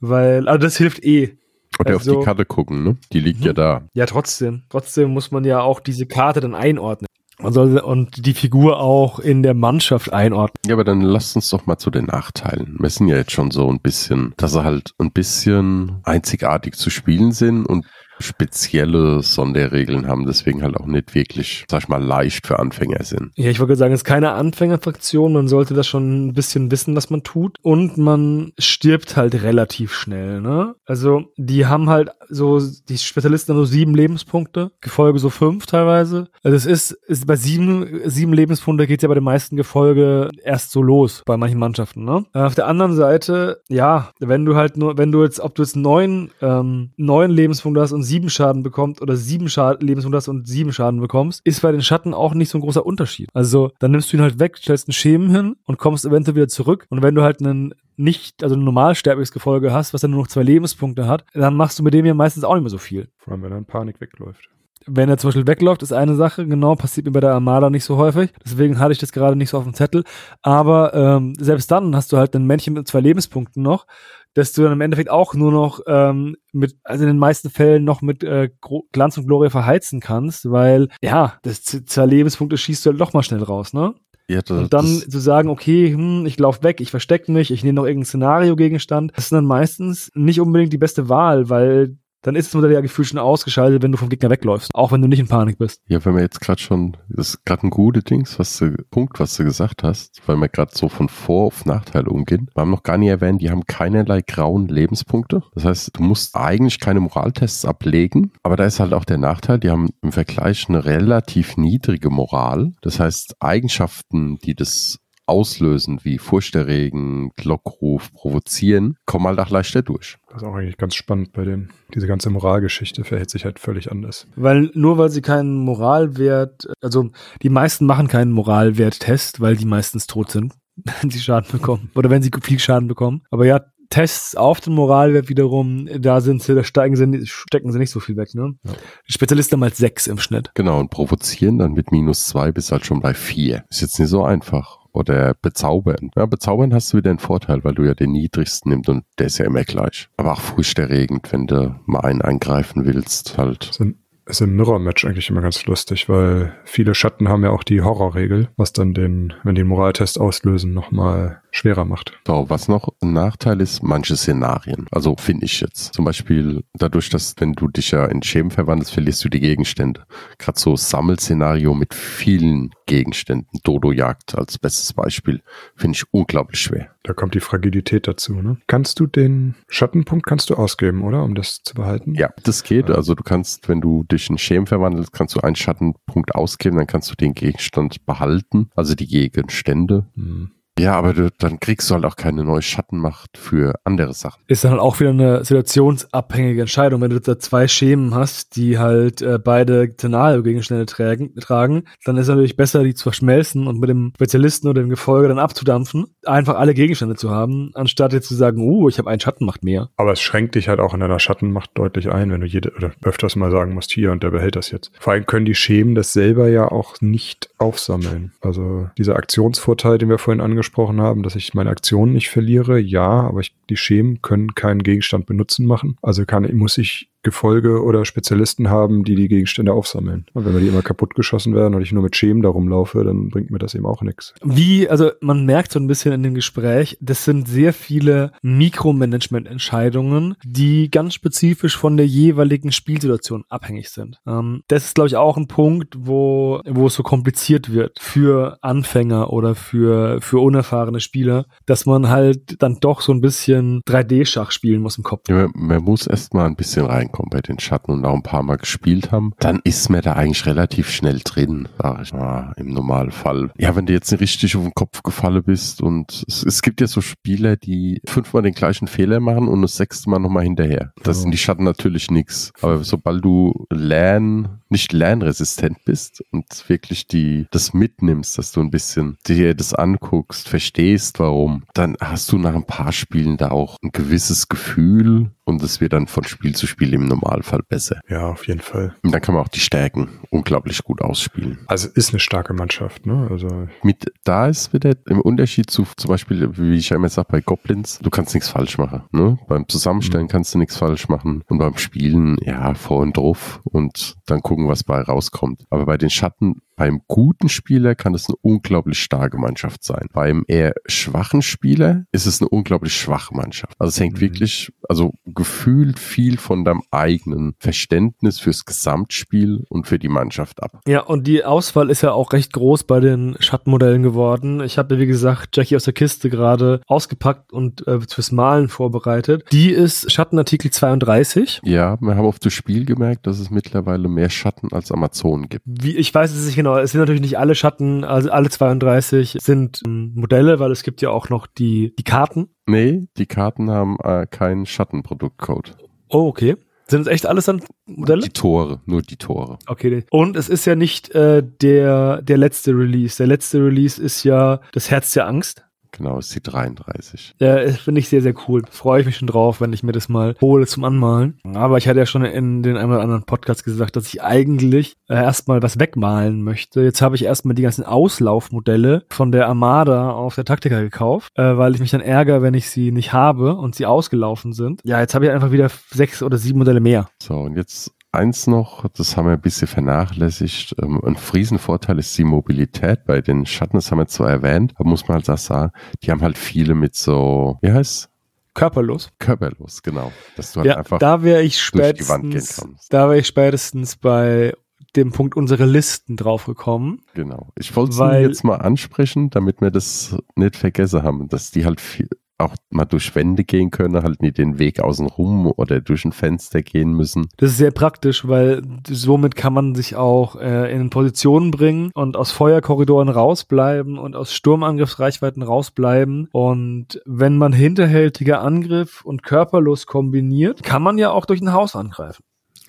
Weil, also das hilft eh. Oder auf Also- die Karte gucken, ne? Die liegt Mhm. ja da. Ja, trotzdem. Trotzdem muss man ja auch diese Karte dann einordnen. Soll und die Figur auch in der Mannschaft einordnen. Ja, aber dann lasst uns doch mal zu den Nachteilen. Wir sind ja jetzt schon so ein bisschen, dass sie halt ein bisschen einzigartig zu spielen sind und spezielle Sonderregeln haben, deswegen halt auch nicht wirklich, sag ich mal, leicht für Anfänger sind. Ja, ich wollte sagen, es ist keine Anfängerfraktion. Man sollte das schon ein bisschen wissen, was man tut. Und man stirbt halt relativ schnell, ne? Also, die haben halt so, die Spezialisten haben so sieben Lebenspunkte, Gefolge so fünf teilweise. Also, es ist, ist bei sieben, sieben Lebenspunkte geht ja bei den meisten Gefolge erst so los, bei manchen Mannschaften, ne? Äh, Auf der anderen Seite, ja, wenn du halt nur, wenn du jetzt, ob du jetzt neun, ähm, neun Lebenspunkte hast und sieben Schaden bekommst oder sieben Schaden, Lebenspunkte hast und sieben Schaden bekommst, ist bei den Schatten auch nicht so ein großer Unterschied. Also dann nimmst du ihn halt weg, stellst einen Schemen hin und kommst eventuell wieder zurück. Und wenn du halt einen nicht, also ein normalsterbliches Gefolge hast, was dann nur noch zwei Lebenspunkte hat, dann machst du mit dem ja meistens auch nicht mehr so viel. Vor allem, wenn er in Panik wegläuft. Wenn er zum Beispiel wegläuft, ist eine Sache, genau, passiert mir bei der Armada nicht so häufig. Deswegen hatte ich das gerade nicht so auf dem Zettel. Aber ähm, selbst dann hast du halt ein Männchen mit zwei Lebenspunkten noch, dass du dann im Endeffekt auch nur noch ähm, mit, also in den meisten Fällen noch mit äh, Glanz und Gloria verheizen kannst, weil, ja, das zwei Lebenspunkte schießt du halt doch mal schnell raus, ne? Ja, das, Und dann zu sagen, okay, hm, ich laufe weg, ich verstecke mich, ich nehme noch irgendeinen Szenario-Gegenstand, das ist dann meistens nicht unbedingt die beste Wahl, weil dann ist das Modell ja gefühlt schon ausgeschaltet, wenn du vom Gegner wegläufst, auch wenn du nicht in Panik bist. ja, wenn wir jetzt gerade schon, das ist gerade ein guter Dings, was du, Punkt, was du gesagt hast, weil wir gerade so von Vor- auf Nachteile umgehen. Wir haben noch gar nicht erwähnt, die haben keinerlei grauen Lebenspunkte. Das heißt, du musst eigentlich keine Moraltests ablegen, aber da ist halt auch der Nachteil, die haben im Vergleich eine relativ niedrige Moral. Das heißt, Eigenschaften, die das auslösen, wie Furchterregen, Glockruf, provozieren, kommen halt auch leichter durch. Das ist auch eigentlich ganz spannend bei denen. Diese ganze Moralgeschichte verhält sich halt völlig anders. Weil nur weil sie keinen Moralwert, also die meisten machen keinen Moralwerttest, weil die meistens tot sind, wenn sie Schaden bekommen oder wenn sie viel Schaden bekommen. Aber ja, Tests auf den Moralwert wiederum, da sind sie, da steigen sie, stecken sie nicht so viel weg, ne? Ja. Die Spezialisten haben halt sechs im Schnitt. Genau, und provozieren dann mit minus zwei bis halt schon bei vier. Ist jetzt nicht so einfach. Oder bezaubern. Ja, bezaubern hast du wieder einen Vorteil, weil du ja den niedrigsten nimmst und der ist ja immer gleich. Aber auch furchterregend, wenn du mal einen angreifen willst, halt. So ist im Mirror-Match eigentlich immer ganz lustig, weil viele Schatten haben ja auch die Horrorregel, was dann den, wenn die den Moraltest auslösen, nochmal schwerer macht. So, was noch ein Nachteil ist, manche Szenarien. Also finde ich jetzt. Zum Beispiel dadurch, dass wenn du dich ja in Schemen verwandelst, verlierst du die Gegenstände. Gerade so Sammelszenario mit vielen Gegenständen. Dodo-Jagd als bestes Beispiel. Finde ich unglaublich schwer. Da kommt die Fragilität dazu, ne? Kannst du den Schattenpunkt kannst du ausgeben, oder? Um das zu behalten? Ja, das geht. Also du kannst, wenn du dich in Schemen verwandelst, kannst du einen Schattenpunkt ausgeben, dann kannst du den Gegenstand behalten, also die Gegenstände. Hm. Ja, aber du, dann kriegst du halt auch keine neue Schattenmacht für andere Sachen. Ist dann halt auch wieder eine situationsabhängige Entscheidung. Wenn du da zwei Schemen hast, die halt äh, beide Szenario-Gegenstände tragen, tragen, dann ist es natürlich besser, die zu verschmelzen und mit dem Spezialisten oder dem Gefolge dann abzudampfen, einfach alle Gegenstände zu haben, anstatt jetzt zu sagen, uh, ich habe einen Schattenmacht mehr. Aber es schränkt dich halt auch in deiner Schattenmacht deutlich ein, wenn du jede oder öfters mal sagen musst, hier und der behält das jetzt. Vor allem können die Schemen das selber ja auch nicht aufsammeln. Also dieser Aktionsvorteil, den wir vorhin angesprochen haben, dass ich meine Aktionen nicht verliere, ja, aber ich, die Schemen können keinen Gegenstand benutzen machen. Also kann, muss ich Gefolge oder Spezialisten haben, die die Gegenstände aufsammeln. Und wenn mir die immer kaputtgeschossen werden und ich nur mit Schemen darum laufe, dann bringt mir das eben auch nichts. Wie, also man merkt so ein bisschen in dem Gespräch, das sind sehr viele Mikromanagement-Entscheidungen, die ganz spezifisch von der jeweiligen Spielsituation abhängig sind. Ähm, das ist, glaube ich, auch ein Punkt, wo, wo es so kompliziert wird für Anfänger oder für, für unerfahrene Spieler, dass man halt dann doch so ein bisschen 3D-Schach spielen muss im Kopf. Ja, man, man muss erst mal ein bisschen reinkommen bei den Schatten und auch ein paar Mal gespielt haben. Dann ist man da eigentlich relativ schnell drin, sag ich mal, im Normalfall. Ja, wenn du jetzt nicht richtig auf den Kopf gefallen bist und es, es gibt ja so Spieler, die fünfmal den gleichen Fehler machen und das sechste Mal nochmal hinterher. Das Ja. sind die Schatten natürlich nix. Aber sobald du lern, nicht lernresistent bist und wirklich die, das mitnimmst, dass du ein bisschen dir das anguckst, verstehst, warum, dann hast du nach ein paar Spielen da auch ein gewisses Gefühl und es wird dann von Spiel zu Spiel im Normalfall besser. Ja, auf jeden Fall. Und dann kann man auch die Stärken unglaublich gut ausspielen. Also ist eine starke Mannschaft, ne? Also Mit da ist wieder im Unterschied zu zum Beispiel, wie ich ja immer sage, bei Goblins, du kannst nichts falsch machen. Ne? Beim Zusammenstellen kannst du nichts falsch machen und beim Spielen, ja, vor und drauf und dann gucken, was bei rauskommt. Aber bei den Schatten, beim guten Spieler kann es eine unglaublich starke Mannschaft sein. Beim eher schwachen Spieler ist es eine unglaublich schwache Mannschaft. Also es hängt Mhm. wirklich, also gefühlt viel von deinem eigenen Verständnis fürs Gesamtspiel und für die Mannschaft ab. Ja, und die Auswahl ist ja auch recht groß bei den Schattenmodellen geworden. Ich habe, wie gesagt, Jackie aus der Kiste gerade ausgepackt und äh, fürs Malen vorbereitet. Die ist Schattenartikel 32. Ja, wir haben auf das Spiel gemerkt, dass es mittlerweile mehr Schatten als Amazonen gibt. Wie, ich weiß es nicht genau, es sind natürlich nicht alle Schatten, also alle 32 sind ähm, Modelle, weil es gibt ja auch noch die, die Karten. Nee, die Karten haben äh, keinen Schattenproduktcode. Oh, okay. Sind es echt alles dann Modelle? Die Tore, nur die Tore. Okay. Und es ist ja nicht äh, der, der letzte Release. Der letzte Release ist ja das Herz der Angst. Genau, ist die 33. Äh, Finde ich sehr, sehr cool. Freue ich mich schon drauf, wenn ich mir das mal hole zum Anmalen. Aber ich hatte ja schon in den einen oder anderen Podcast gesagt, dass ich eigentlich äh, erstmal was wegmalen möchte. Jetzt habe ich erstmal die ganzen Auslaufmodelle von der Armada auf der Taktika gekauft, äh, weil ich mich dann ärgere, wenn ich sie nicht habe und sie ausgelaufen sind. Ja, jetzt habe ich einfach wieder sechs oder sieben Modelle mehr. So, und jetzt eins noch, das haben wir ein bisschen vernachlässigt. Ähm, ein Riesenvorteil ist die Mobilität bei den Schatten, das haben wir zwar erwähnt, aber muss man halt auch sagen, die haben halt viele mit so, wie heißt Körperlos. Körperlos, genau. Dass du halt Ja, einfach da wäre ich durch die Wand gehen spätestens, kannst. da wäre ich spätestens bei dem Punkt unsere Listen draufgekommen. Genau. Ich wollte es Weil- jetzt mal ansprechen, damit wir das nicht vergessen haben, dass die halt viel, auch mal durch Wände gehen können, halt nicht den Weg außen rum oder durch ein Fenster gehen müssen. Das ist sehr praktisch, weil somit kann man sich auch äh, in Positionen bringen und aus Feuerkorridoren rausbleiben und aus Sturmangriffsreichweiten rausbleiben. Und wenn man hinterhältiger Angriff und körperlos kombiniert, kann man ja auch durch ein Haus angreifen.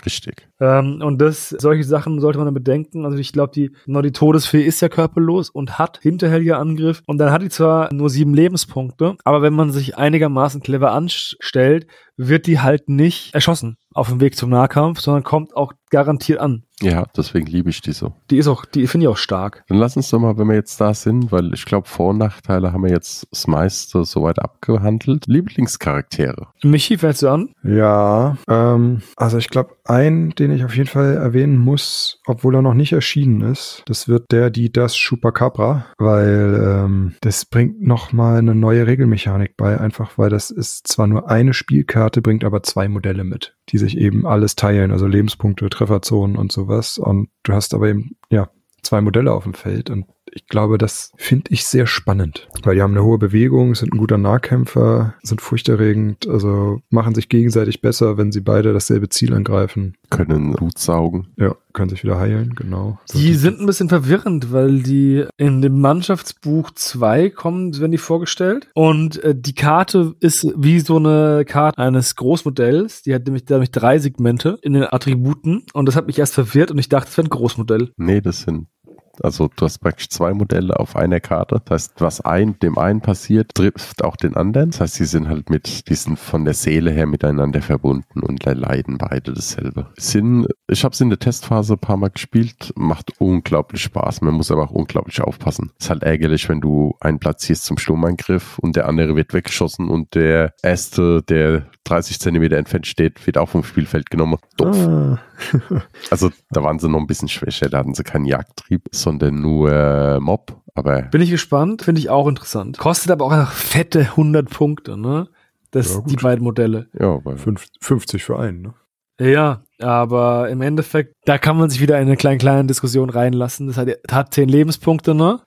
Richtig. Ähm, und das, solche Sachen sollte man dann bedenken. Also ich glaube, die, genau, die Todesfee ist ja körperlos und hat hinterhältiger Angriff. Und dann hat die zwar nur sieben Lebenspunkte, aber wenn man sich einigermaßen clever anstellt, wird die halt nicht erschossen auf dem Weg zum Nahkampf, sondern kommt auch garantiert an. Ja, deswegen liebe ich die so. Die ist auch, die finde ich auch stark. Dann lass uns doch mal, wenn wir jetzt da sind, weil ich glaube, Vor- und Nachteile haben wir jetzt das meiste soweit abgehandelt. Lieblingscharaktere. Michi, fällst du an? Ja, ähm, also ich glaube, ein, den ich auf jeden Fall erwähnen muss, obwohl er noch nicht erschienen ist, das wird der, die das Chupacabra, weil ähm, das bringt nochmal eine neue Regelmechanik bei, einfach weil das ist zwar nur eine Spielkarte, bringt aber zwei Modelle mit, die sich eben alles teilen, also Lebenspunkte, Trefferzonen und sowas. Und du hast aber eben, ja, zwei Modelle auf dem Feld und ich glaube, das finde ich sehr spannend, weil die haben eine hohe Bewegung, sind ein guter Nahkämpfer, sind furchterregend, also machen sich gegenseitig besser, wenn sie beide dasselbe Ziel angreifen. Können Blut saugen. Ja, können sich wieder heilen, genau. So Die sind ein bisschen verwirrend, weil die in dem Mannschaftsbuch 2 kommen, werden die vorgestellt. Und äh, die Karte ist wie so eine Karte eines Großmodells. Die hat nämlich, nämlich drei Segmente in den Attributen. Und das hat mich erst verwirrt und ich dachte, es wäre ein Großmodell. Nee, das sind also du hast praktisch zwei Modelle auf einer Karte. Das heißt, was ein, dem einen passiert, trifft auch den anderen. Das heißt, sie sind halt mit, die sind von der Seele her miteinander verbunden und leiden beide dasselbe. Sind, ich habe es in der Testphase ein paar Mal gespielt, macht unglaublich Spaß. Man muss aber auch unglaublich aufpassen. Ist halt ärgerlich, wenn du einen platzierst zum Sturmangriff und der andere wird weggeschossen und der erste, der 30 Zentimeter entfernt steht, wird auch vom Spielfeld genommen. Doof. Ah. Also da waren sie noch ein bisschen schwächer, da hatten sie keinen Jagdtrieb, sondern nur äh, Mob. Aber Bin ich gespannt, finde ich auch interessant. Kostet aber auch einfach fette 100 Punkte, ne? Das, Ja, die beiden Modelle. ja, aber Fünf- 50 für einen, ne? Ja, aber im Endeffekt, da kann man sich wieder in eine kleine, kleine Diskussion reinlassen. Das hat, hat 10 Lebenspunkte, ne?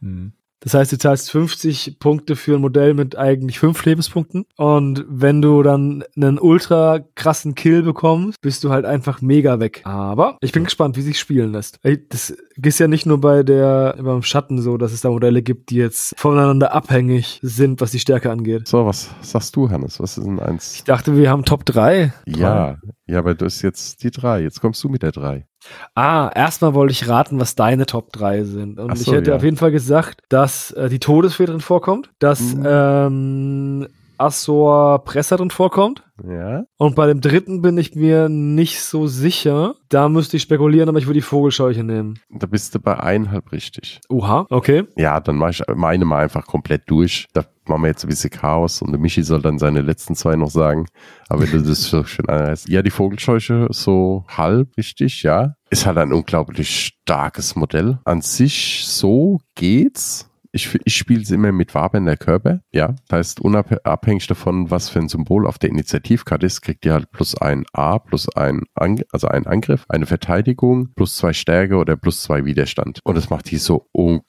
Das heißt, du zahlst 50 Punkte für ein Modell mit eigentlich 5 Lebenspunkten. Und wenn du dann einen ultra krassen Kill bekommst, bist du halt einfach mega weg. Aber ich bin gespannt, wie sich spielen lässt. Ey, Das ist ja nicht nur bei der, beim Schatten so, dass es da Modelle gibt, die jetzt voneinander abhängig sind, was die Stärke angeht. so, was sagst du, Hannes? Was ist denn eins? Ich dachte, wir haben Top 3. Ja, ja, aber du hast jetzt die drei. Jetzt kommst du mit der drei. Ah, erstmal wollte ich raten, was deine Top 3 sind. Und Ach ich so, hätte ja. auf jeden Fall gesagt, dass äh, die Todesfee drin vorkommt, dass Mhm. ähm, Assor Presser drin vorkommt. Ja. Und bei dem dritten bin ich mir nicht so sicher. Da müsste ich spekulieren, aber ich würde die Vogelscheuche nehmen. Da bist du bei eineinhalb richtig. Oha, okay. Ja, dann mache ich meine mal einfach komplett durch. Da machen wir jetzt ein bisschen Chaos und der Michi soll dann seine letzten zwei noch sagen. Aber wenn du das so schön anreißt. Ja, die Vogelscheuche so halb richtig, ja. Ist halt ein unglaublich starkes Modell. An sich so geht's. Ich, ich spiele sie immer mit wabender Körper, ja. Das heißt, unabhängig davon, was für ein Symbol auf der Initiativkarte ist, kriegt ihr halt plus ein A, plus ein, Ang also ein Angriff, eine Verteidigung, plus zwei Stärke oder plus zwei Widerstand. Und das macht die so,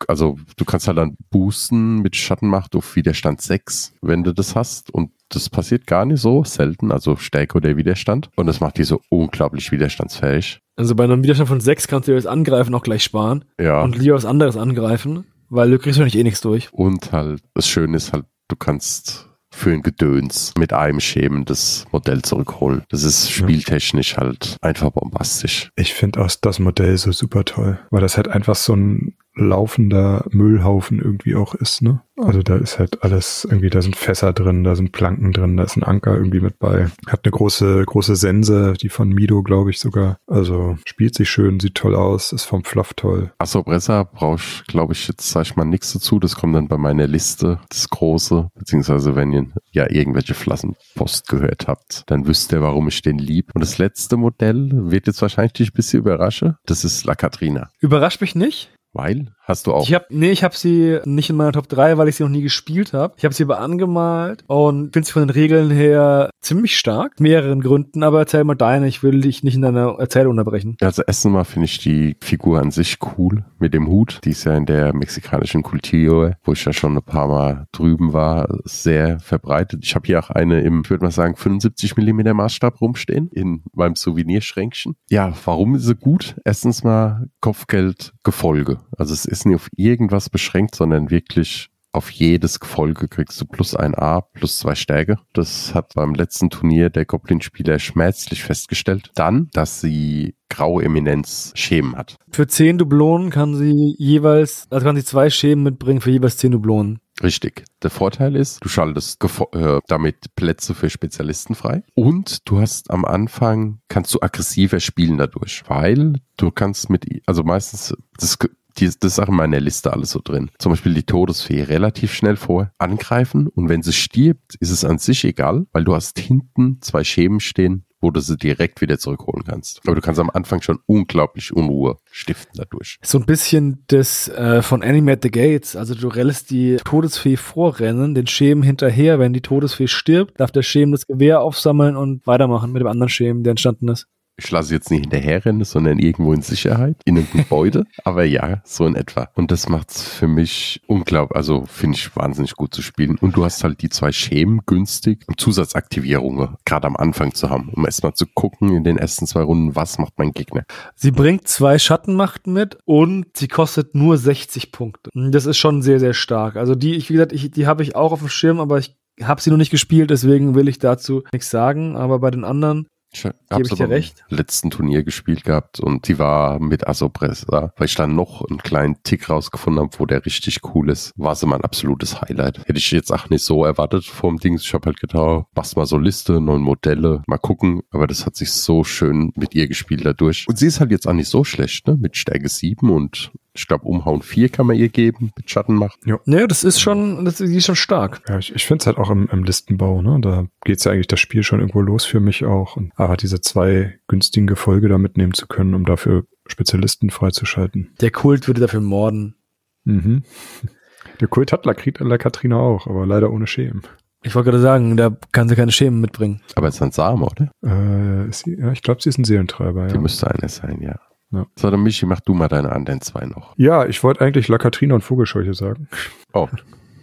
also du kannst halt dann boosten mit Schattenmacht auf Widerstand 6, wenn du das hast. Und das passiert gar nicht so selten, also Stärke oder Widerstand. Und das macht die so unglaublich widerstandsfähig. Also bei einem Widerstand von 6 kannst du das Angreifen auch gleich sparen Ja. und lieber was anderes angreifen, weil du kriegst ja nicht eh nichts durch. Und halt, das Schöne ist halt, du kannst für ein Gedöns mit einem Schemen das Modell zurückholen. Das ist spieltechnisch halt einfach bombastisch. Ich finde auch das Modell so super toll, weil das halt einfach so ein laufender Müllhaufen irgendwie auch ist, ne? Also da ist halt alles irgendwie, da sind Fässer drin, da sind Planken drin, da ist ein Anker irgendwie mit bei. Hat eine große, große Sense, die von Mido, glaube ich sogar. Also spielt sich schön, sieht toll aus, ist vom Fluff toll. Achso, Bresser brauche ich, glaube ich, jetzt sag ich mal nichts dazu. Das kommt dann bei meiner Liste, das große, beziehungsweise wenn ihr ja irgendwelche Flassenpost gehört habt, dann wisst ihr, warum ich den lieb. Und das letzte Modell wird jetzt wahrscheinlich dich ein bisschen überraschen. Das ist La Katrina. Überrascht mich nicht. Weil, hast du auch. Ich hab, nee, ich habe sie nicht in meiner Top 3, weil ich sie noch nie gespielt habe. Ich habe sie aber angemalt und finde sie von den Regeln her ziemlich stark. Mehreren Gründen, aber erzähl mal deine, ich will dich nicht in deiner Erzählung unterbrechen. Also erstens mal finde ich die Figur an sich cool mit dem Hut. Die ist ja in der mexikanischen Kultur, wo ich ja schon ein paar Mal drüben war, sehr verbreitet. Ich habe hier auch eine im, ich würde mal sagen, 75 Millimeter Maßstab rumstehen in meinem Souvenirschränkchen. Ja, warum ist sie gut? Erstens mal Kopfgeldgefolge. Also es ist nicht auf irgendwas beschränkt, sondern wirklich auf jedes Gefolge kriegst du plus ein A, plus zwei Stärke. Das hat beim letzten Turnier der Goblin-Spieler schmerzlich festgestellt. Dann, dass sie graue Eminenz Schemen hat. Für 10 Dublonen kann sie jeweils, also kann sie zwei Schemen mitbringen für jeweils 10 Dublonen. Richtig. Der Vorteil ist, du schaltest äh, damit Plätze für Spezialisten frei und du hast am Anfang, kannst du aggressiver spielen dadurch, weil du kannst mit, also meistens, das die, das ist auch in meiner Liste alles so drin. Zum Beispiel die Todesfee relativ schnell vor angreifen und wenn sie stirbt, ist es an sich egal, weil du hast hinten zwei Schemen stehen, wo du sie direkt wieder zurückholen kannst. Aber du kannst am Anfang schon unglaublich Unruhe stiften dadurch. So ein bisschen das äh, von Animate the Gates. Also du rellst die Todesfee vorrennen, den Schemen hinterher. Wenn die Todesfee stirbt, darf der Schemen das Gewehr aufsammeln und weitermachen mit dem anderen Schemen, der entstanden ist ich lasse jetzt nicht hinterherrennen, sondern irgendwo in Sicherheit, in einem Gebäude. Aber ja, so in etwa. Und das macht's für mich unglaublich, also finde ich wahnsinnig gut zu spielen. Und du hast halt die zwei Schemen günstig und Zusatzaktivierungen gerade am Anfang zu haben, um erstmal zu gucken in den ersten zwei Runden, was macht mein Gegner. Sie bringt zwei Schattenmachten mit und sie kostet nur 60 Punkte. Das ist schon sehr, sehr stark. Also die, ich, wie gesagt, ich, die habe ich auch auf dem Schirm, aber ich habe sie noch nicht gespielt, deswegen will ich dazu nichts sagen. Aber bei den anderen ich habe ich dir recht? letzten Turnier gespielt gehabt und die war mit Asopressa, weil ich dann noch einen kleinen Tick rausgefunden habe, wo der richtig cool ist. War sie mein absolutes Highlight. Hätte ich jetzt auch nicht so erwartet vom Dings. Ich habe halt gedacht, machst mal so Liste, neun Modelle, mal gucken. Aber das hat sich so schön mit ihr gespielt dadurch. Und sie ist halt jetzt auch nicht so schlecht, ne? Mit Stärke 7 und ich glaube, Umhauen 4 kann man ihr geben mit Schattenmacht. Ja, ja das ist schon, das ist schon stark. Ja, ich, ich finde es halt auch im, im Listenbau, ne? Da geht ja eigentlich das Spiel schon irgendwo los für mich auch. Und aber diese zwei günstigen Gefolge da mitnehmen zu können, um dafür Spezialisten freizuschalten. Der Kult würde dafür morden. Mhm. Der Kult hat La, La Katrina auch, aber leider ohne Schemen. Ich wollte gerade sagen, da kann sie keine Schemen mitbringen. Aber es ist ein Samen, oder? Äh, sie, ja, ich glaube, sie ist ein Seelentreiber. Die ja. müsste eine sein, ja. Ja. So, dann Michi, mach du mal deine anderen zwei noch. Ja, ich wollte eigentlich La Katrina und Vogelscheuche sagen. Oh.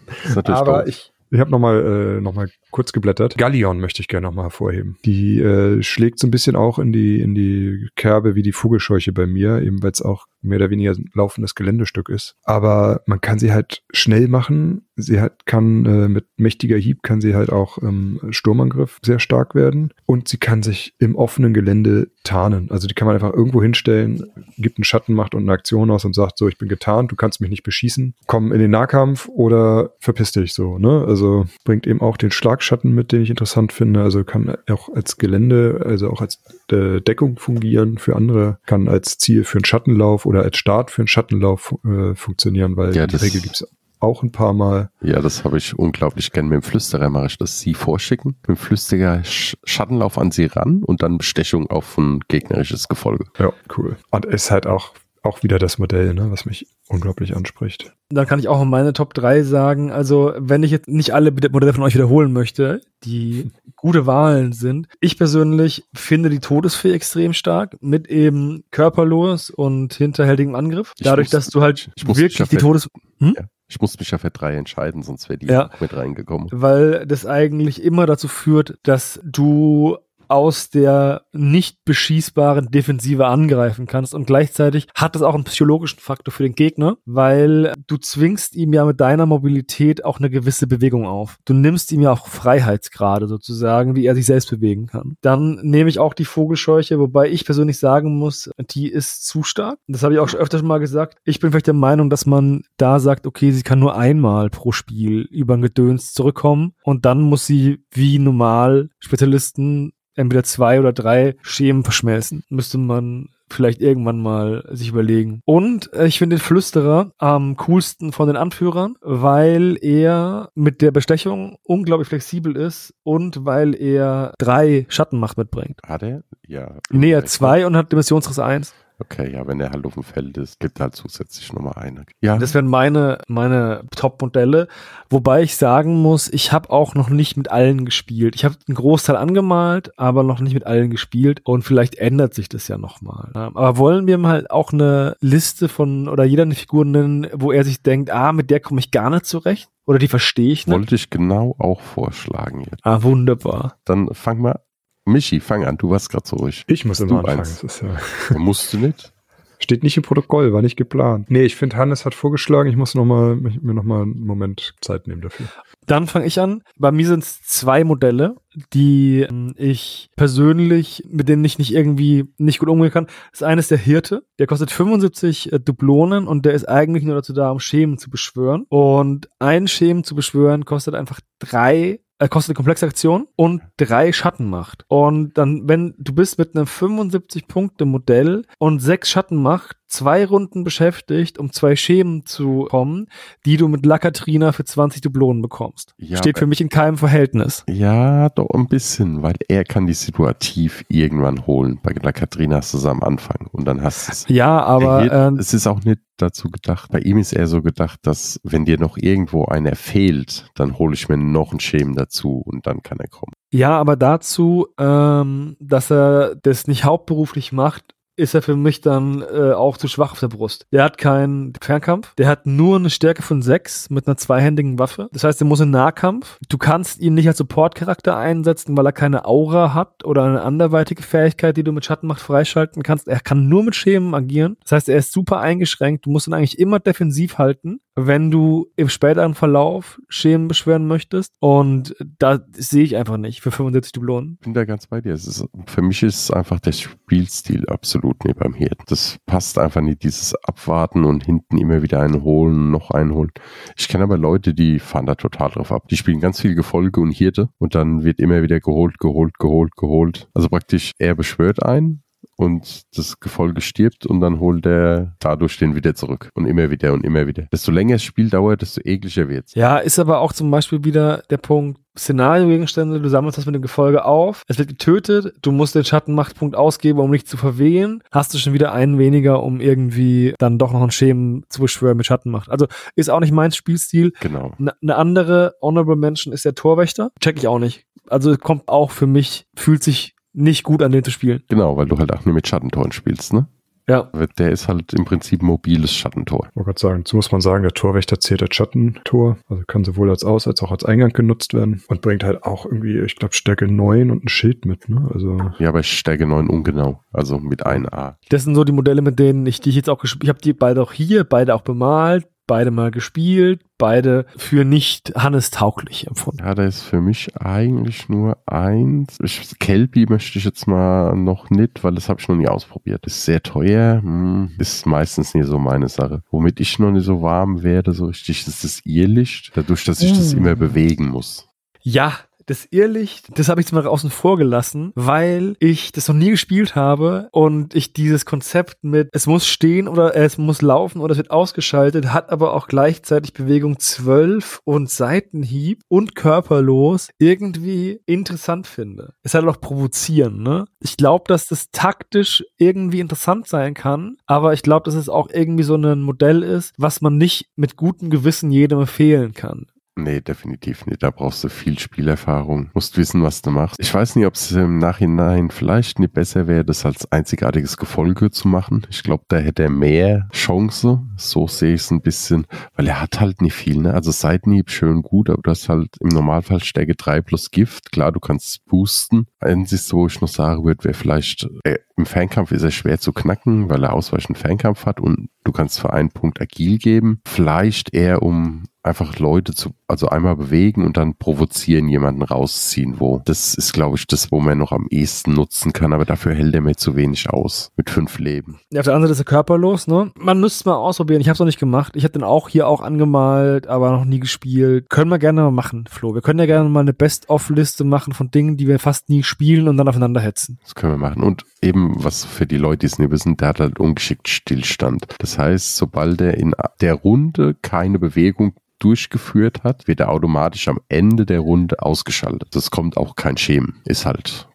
Das ist natürlich Aber doof. ich, ich habe nochmal äh, noch kurz geblättert. Gallion möchte ich gerne nochmal hervorheben. Die äh, schlägt so ein bisschen auch in die, in die Kerbe wie die Vogelscheuche bei mir, eben weil es auch mehr oder weniger ein laufendes Geländestück ist. Aber man kann sie halt schnell machen. Sie hat, kann äh, mit mächtiger Hieb kann sie halt auch im Sturmangriff sehr stark werden. Und sie kann sich im offenen Gelände tarnen. Also die kann man einfach irgendwo hinstellen, gibt einen Schattenmacht und eine Aktion aus und sagt so, ich bin getarnt, du kannst mich nicht beschießen. Komm in den Nahkampf oder verpiss dich so. Ne? Also bringt eben auch den Schlagschatten mit, den ich interessant finde. Also kann auch als Gelände, also auch als äh, Deckung fungieren für andere, kann als Ziel für einen Schattenlauf oder als Start für einen Schattenlauf äh, funktionieren, weil ja, die Regel gibt es auch ein paar Mal. Ja, das habe ich unglaublich gern. Mit dem Flüsterer mache ich das. Sie vorschicken, mit dem Flüsterer Sch Schattenlauf an sie ran und dann Bestechung auf ein gegnerisches Gefolge. Ja, cool. Und ist halt auch auch wieder das Modell, ne, was mich unglaublich anspricht. Dann kann ich auch meine Top 3 sagen. Also, wenn ich jetzt nicht alle Modelle von euch wiederholen möchte, die gute Wahlen sind. Ich persönlich finde die Todesfee extrem stark mit eben körperlos und hinterhältigem Angriff. Dadurch, muss, dass du halt wirklich die Todes... Hm? Ja. Ich muss mich ja für drei entscheiden, sonst wäre die ja, mit reingekommen. Weil das eigentlich immer dazu führt, dass du aus der nicht beschießbaren Defensive angreifen kannst. Und gleichzeitig hat das auch einen psychologischen Faktor für den Gegner, weil du zwingst ihm ja mit deiner Mobilität auch eine gewisse Bewegung auf. Du nimmst ihm ja auch Freiheitsgrade sozusagen, wie er sich selbst bewegen kann. Dann nehme ich auch die Vogelscheuche, wobei ich persönlich sagen muss, die ist zu stark. Das habe ich auch öfter schon mal gesagt. Ich bin vielleicht der Meinung, dass man da sagt, okay, sie kann nur einmal pro Spiel über ein Gedöns zurückkommen und dann muss sie wie normal Spezialisten entweder zwei oder drei Schemen verschmelzen. Müsste man vielleicht irgendwann mal sich überlegen. Und äh, ich finde den Flüsterer am coolsten von den Anführern, weil er mit der Bestechung unglaublich flexibel ist und weil er drei Schattenmacht mitbringt. Hat er? Ja. Nee, er zwei und hat Dimensionsriss eins. Okay, ja, wenn er halt auf dem Feld ist, gibt halt zusätzlich nochmal eine. Ja. Das wären meine, meine Top-Modelle. Wobei ich sagen muss, ich habe auch noch nicht mit allen gespielt. Ich habe einen Großteil angemalt, aber noch nicht mit allen gespielt. Und vielleicht ändert sich das ja nochmal. Aber wollen wir mal auch eine Liste von oder jeder eine Figur nennen, wo er sich denkt, ah, mit der komme ich gar nicht zurecht? Oder die verstehe ich nicht? Wollte ich genau auch vorschlagen jetzt. Ah, wunderbar. Dann fang mal Michi, fang an, du warst gerade so ruhig. Ich muss immer anfangen. Das ist ja musst du nicht? Steht nicht im Protokoll, war nicht geplant. Nee, ich finde, Hannes hat vorgeschlagen, ich muss noch mal, mir nochmal einen Moment Zeit nehmen dafür. Dann fange ich an. Bei mir sind es zwei Modelle, die ähm, ich persönlich, mit denen ich nicht irgendwie nicht gut umgehen kann. Das eine ist der Hirte. Der kostet 75 äh, Dublonen und der ist eigentlich nur dazu da, um Schemen zu beschwören. Und ein Schemen zu beschwören kostet einfach drei äh, kostet eine komplexe Aktion und drei Schattenmacht. Und dann, wenn du bist mit einem 75-Punkte-Modell und sechs Schattenmacht, zwei Runden beschäftigt, um zwei Schemen zu kommen, die du mit Lakatrina für 20 Dublonen bekommst. Ja, Steht für mich in keinem Verhältnis. Ja, doch ein bisschen, weil er kann die situativ irgendwann holen. Bei La Katrina hast du es am Anfang und dann hast du es. Ja, aber Hier, ähm, es ist auch nicht dazu gedacht. Bei ihm ist eher so gedacht, dass wenn dir noch irgendwo einer fehlt, dann hole ich mir noch einen Schemen dazu und dann kann er kommen. ja, aber dazu, ähm, dass er das nicht hauptberuflich macht, ist er für mich dann äh, auch zu schwach auf der Brust. Der hat keinen Fernkampf, der hat nur eine Stärke von 6 mit einer zweihändigen Waffe. Das heißt, er muss in Nahkampf. Du kannst ihn nicht als Support-Charakter einsetzen, weil er keine Aura hat oder eine anderweitige Fähigkeit, die du mit Schattenmacht freischalten kannst. Er kann nur mit Schemen agieren. Das heißt, er ist super eingeschränkt. Du musst ihn eigentlich immer defensiv halten, wenn du im späteren Verlauf Schemen beschweren möchtest. Und da sehe ich einfach nicht für 75 Dublonen. Ich bin da ganz bei dir. Ist, für mich ist es einfach der Spielstil absolut nicht beim Hirten. Das passt einfach nicht, dieses Abwarten und hinten immer wieder einen holen, noch einen holen. Ich kenne aber Leute, die fahren da total drauf ab. Die spielen ganz viel Gefolge und Hirte und dann wird immer wieder geholt, geholt, geholt, geholt. Also praktisch, er beschwört einen und das Gefolge stirbt und dann holt er dadurch den wieder zurück. Und immer wieder und immer wieder. Desto länger das Spiel dauert, desto ekliger wird's. Ja, ist aber auch zum Beispiel wieder der Punkt, Szenario-Gegenstände, du sammelst das mit dem Gefolge auf, es wird getötet, du musst den Schattenmachtpunkt ausgeben, um nicht zu verwehen, hast du schon wieder einen weniger, um irgendwie dann doch noch einen Schemen zu beschwören mit Schattenmacht. Also ist auch nicht mein Spielstil. Genau. Eine ne andere Honorable Mention ist der Torwächter. Check ich auch nicht. Also kommt auch für mich, fühlt sich nicht gut an, den zu spielen. Genau, weil du halt auch nur mit Schattentoren spielst, ne? Ja. Der ist halt im Prinzip mobiles Schattentor. Ich wollte gerade sagen, dazu muss man sagen, der Torwächter zählt als Schattentor, also kann sowohl als Aus- als auch als Eingang genutzt werden und bringt halt auch irgendwie, ich glaube, Stärke 9 und ein Schild mit, ne? Also Ja, bei Stärke 9 ungenau. Also mit 1A. Das sind so die Modelle, mit denen ich die ich jetzt auch gespielt Ich habe die beide auch hier, beide auch bemalt, beide mal gespielt, beide für nicht Hannes tauglich empfunden. Ja, da ist für mich eigentlich nur eins. Ich, Kelpie möchte ich jetzt mal noch nicht, weil das habe ich noch nie ausprobiert. Ist sehr teuer, hm, ist meistens nie so meine Sache. Womit ich noch nicht so warm werde, so richtig, ist das Irrlicht. Dadurch, dass ich das Mm. immer bewegen muss. Ja, das Irrlicht, das habe ich jetzt mal außen vor gelassen, weil ich das noch nie gespielt habe und ich dieses Konzept mit es muss stehen oder es muss laufen oder es wird ausgeschaltet, hat aber auch gleichzeitig Bewegung 12 und Seitenhieb und körperlos irgendwie interessant finde. Es hat auch provozieren, ne? Ich glaube, dass das taktisch irgendwie interessant sein kann, aber ich glaube, dass es auch irgendwie so ein Modell ist, was man nicht mit gutem Gewissen jedem empfehlen kann. Nee, definitiv nicht. Da brauchst du viel Spielerfahrung. Musst wissen, was du machst. Ich weiß nicht, ob es im Nachhinein vielleicht nicht besser wäre, das als einzigartiges Gefolge zu machen. Ich glaube, da hätte er mehr Chance. So sehe ich es ein bisschen, weil er hat halt nicht viel. Ne? Also Seitenhieb schön gut, aber du hast halt im Normalfall Stärke 3 plus Gift. Klar, du kannst boosten. Einzig, wo ich noch sagen würde, wäre vielleicht, äh, im Fernkampf ist er schwer zu knacken, weil er ausweichend Fernkampf hat und du kannst für einen Punkt agil geben. Vielleicht eher um einfach Leute zu, also einmal bewegen und dann provozieren, jemanden rausziehen, wo. Das ist, glaube ich, das, wo man noch am ehesten nutzen kann, aber dafür hält er mir zu wenig aus. Mit fünf Leben. Ja, auf der anderen Seite ist er körperlos, ne? Man müsste es mal ausprobieren. Ich habe es noch nicht gemacht. Ich habe den auch hier auch angemalt, aber noch nie gespielt. Können wir gerne mal machen, Flo. Wir können ja gerne mal eine Best-of-Liste machen von Dingen, die wir fast nie spielen und dann aufeinander hetzen. Das können wir machen. Und eben, was für die Leute, die es nicht wissen, der hat halt ungeschickt Stillstand. Das heißt, sobald er in der Runde keine Bewegung durchgeführt hat, wird er automatisch am Ende der Runde ausgeschaltet. Das kommt auch kein Schemen. Ist halt,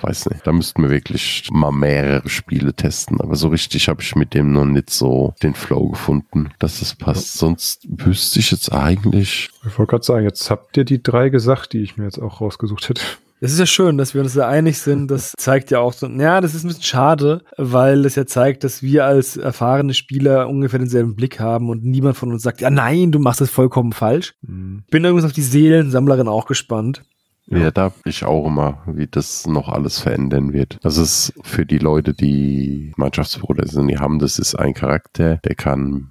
weiß nicht. Da müssten wir wirklich mal mehrere Spiele testen. Aber so richtig habe ich mit dem noch nicht so den Flow gefunden, dass das passt. Sonst wüsste ich jetzt eigentlich, ich wollte gerade sagen, jetzt habt ihr die drei gesagt, die ich mir jetzt auch rausgesucht hätte. Es ist ja schön, dass wir uns da einig sind. Das zeigt ja auch so, ja, das ist ein bisschen schade, weil das ja zeigt, dass wir als erfahrene Spieler ungefähr denselben Blick haben und niemand von uns sagt, ja nein, du machst das vollkommen falsch. Hm. Bin übrigens auf die Seelensammlerin auch gespannt. Ja, da bin ich auch immer, wie das noch alles verändern wird. Das ist für die Leute, die Mannschaftsbruder sind, die haben, das ist ein Charakter, der kann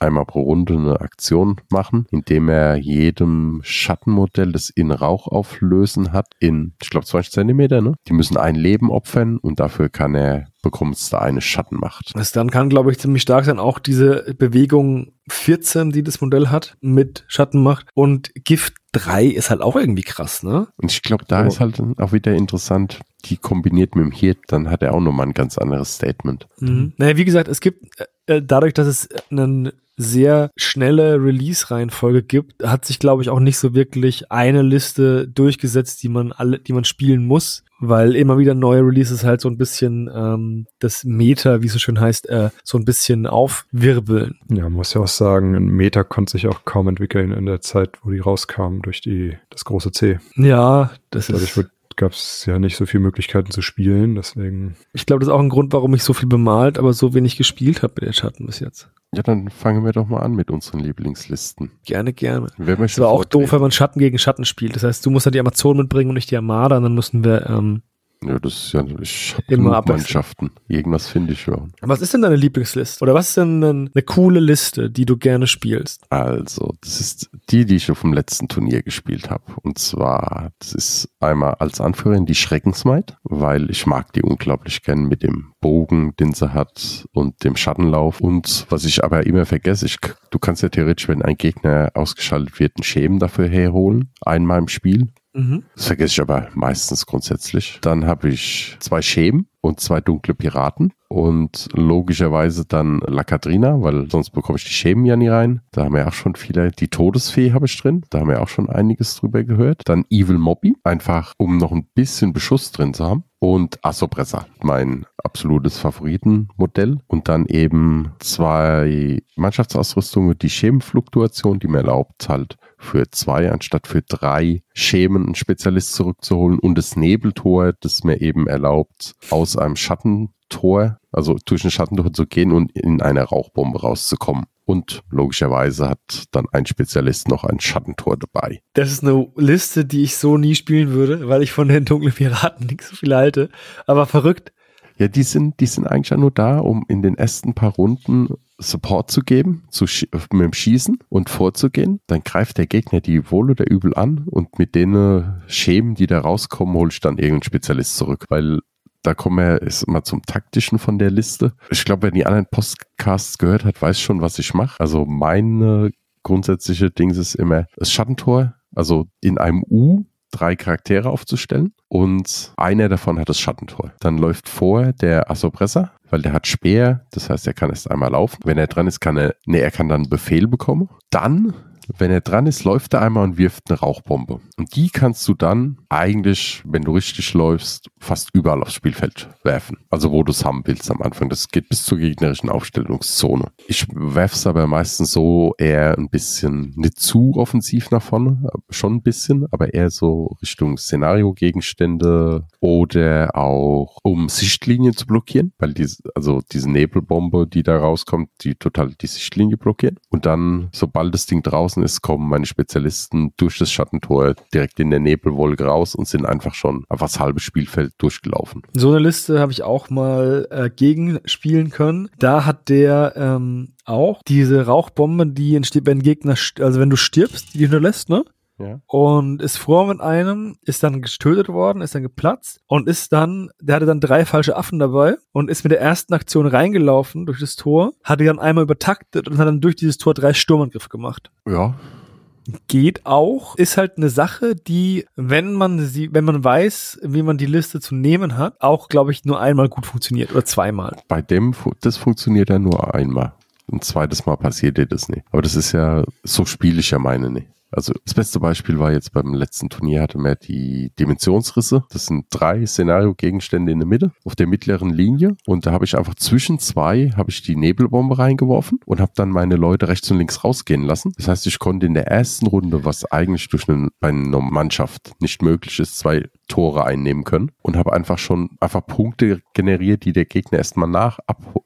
einmal pro Runde eine Aktion machen, indem er jedem Schattenmodell, das in Rauch auflösen hat, in, ich glaube, 20 Zentimeter, ne? Die müssen ein Leben opfern und dafür kann er bekommst da eine Schattenmacht. Das dann kann, glaube ich, ziemlich stark sein. Auch diese Bewegung 14, die das Modell hat, mit Schattenmacht. Und Gift 3 ist halt auch irgendwie krass, ne? Und ich glaube, da oh. ist halt auch wieder interessant, die kombiniert mit dem Hit, dann hat er auch nochmal ein ganz anderes Statement. Mhm. Naja, wie gesagt, es gibt äh, dadurch, dass es einen sehr schnelle Release-Reihenfolge gibt, hat sich, glaube ich, auch nicht so wirklich eine Liste durchgesetzt, die man alle, die man spielen muss, weil immer wieder neue Releases halt so ein bisschen ähm, das Meta, wie es so schön heißt, äh, so ein bisschen aufwirbeln. Ja, man muss ja auch sagen, ein Meta konnte sich auch kaum entwickeln in der Zeit, wo die rauskamen durch die das große C. Ja, das Dadurch ist. Wird gab es ja nicht so viele Möglichkeiten zu spielen, deswegen. Ich glaube, das ist auch ein Grund, warum ich so viel bemalt, aber so wenig gespielt habe mit den Schatten bis jetzt. Ja, dann fangen wir doch mal an mit unseren Lieblingslisten. Gerne, gerne. Wer möchte das war auch doof, wenn man Schatten gegen Schatten spielt. Das heißt, du musst dann die Amazon mitbringen und nicht die Armada, und dann müssen wir ähm, ja, das ist ja, ich habe immer Mannschaften. Irgendwas finde ich schon. Was ist denn deine Lieblingsliste? Oder was ist denn eine, eine coole Liste, die du gerne spielst? Also, das ist die, die ich auf dem letzten Turnier gespielt habe. Und zwar, das ist einmal als Anführerin die Schreckensmaid, weil ich mag die unglaublich gern mit dem Bogen, den sie hat und dem Schattenlauf. Und was ich aber immer vergesse, ich, du kannst ja theoretisch, wenn ein Gegner ausgeschaltet wird, einen Schemen dafür herholen, einmal im Spiel. Mhm. Das vergesse ich aber meistens grundsätzlich. Dann habe ich zwei Schemen und zwei dunkle Piraten und logischerweise dann La Cadrina, weil sonst bekomme ich die Schemen ja nie rein. Da haben wir auch schon viele. Die Todesfee habe ich drin. Da haben wir auch schon einiges drüber gehört. Dann Evil Mobby, einfach um noch ein bisschen Beschuss drin zu haben. Und Assopressa, mein absolutes Favoritenmodell. Und dann eben zwei Mannschaftsausrüstungen, die Schemenfluktuation, die mir erlaubt halt für zwei anstatt für drei Schemen einen Spezialist zurückzuholen und das Nebeltor, das mir eben erlaubt, aus einem Schattentor, also durch ein Schattentor zu gehen und in eine Rauchbombe rauszukommen. Und logischerweise hat dann ein Spezialist noch ein Schattentor dabei. Das ist eine Liste, die ich so nie spielen würde, weil ich von den dunklen Piraten nicht so viel halte. Aber verrückt. Ja, die sind, die sind eigentlich nur da, um in den ersten paar Runden Support zu geben, zu mit dem Schießen und vorzugehen. Dann greift der Gegner die wohl oder übel an und mit denen Schemen, die da rauskommen, hole ich dann irgendeinen Spezialist zurück, weil da kommen wir ist mal zum taktischen von der Liste. Ich glaube, wer die anderen Podcasts gehört hat, weiß schon, was ich mache. Also meine grundsätzliche Dings ist immer das Schattentor, also in einem U drei Charaktere aufzustellen und einer davon hat das Schattentor. Dann läuft vor der Assopressor, weil der hat Speer, das heißt, er kann erst einmal laufen. Wenn er dran ist, kann er, nee, er kann dann Befehl bekommen. Dann wenn er dran ist, läuft er einmal und wirft eine Rauchbombe. Und die kannst du dann eigentlich, wenn du richtig läufst, fast überall aufs Spielfeld werfen. Also wo du es haben willst am Anfang. Das geht bis zur gegnerischen Aufstellungszone. Ich werfe es aber meistens so eher ein bisschen nicht zu offensiv nach vorne, schon ein bisschen, aber eher so Richtung Szenario-Gegenstände oder auch um Sichtlinien zu blockieren, weil diese, also diese Nebelbombe, die da rauskommt, die total die Sichtlinie blockieren. Und dann, sobald das Ding draußen draußen ist, kommen meine Spezialisten durch das Schattentor direkt in der Nebelwolke raus und sind einfach schon einfach das halbe Spielfeld durchgelaufen. So eine Liste habe ich auch mal äh, gegen spielen können. Da hat der ähm, auch diese Rauchbombe, die entsteht, wenn Gegner, also wenn du stirbst, die hinterlässt, ne? Ja. Und ist vor mit einem, ist dann getötet worden, ist dann geplatzt und ist dann, der hatte dann drei falsche Affen dabei und ist mit der ersten Aktion reingelaufen durch das Tor, hatte dann einmal übertaktet und hat dann durch dieses Tor drei Sturmangriffe gemacht. Ja. Geht auch, ist halt eine Sache, die, wenn man sie, wenn man weiß, wie man die Liste zu nehmen hat, auch, glaube ich, nur einmal gut funktioniert oder zweimal. Bei dem, das funktioniert ja nur einmal. Ein zweites Mal passiert dir das nicht. Aber das ist ja, so spiele ich ja meine nicht. Also das beste Beispiel war jetzt beim letzten Turnier hatte man die Dimensionsrisse. Das sind drei Szenario-Gegenstände in der Mitte auf der mittleren Linie und da habe ich einfach zwischen zwei habe ich die Nebelbombe reingeworfen und habe dann meine Leute rechts und links rausgehen lassen. Das heißt, ich konnte in der ersten Runde, was eigentlich durch eine, bei einer Mannschaft nicht möglich ist, zwei Tore einnehmen können und habe einfach schon einfach Punkte generiert, die der Gegner erstmal nach,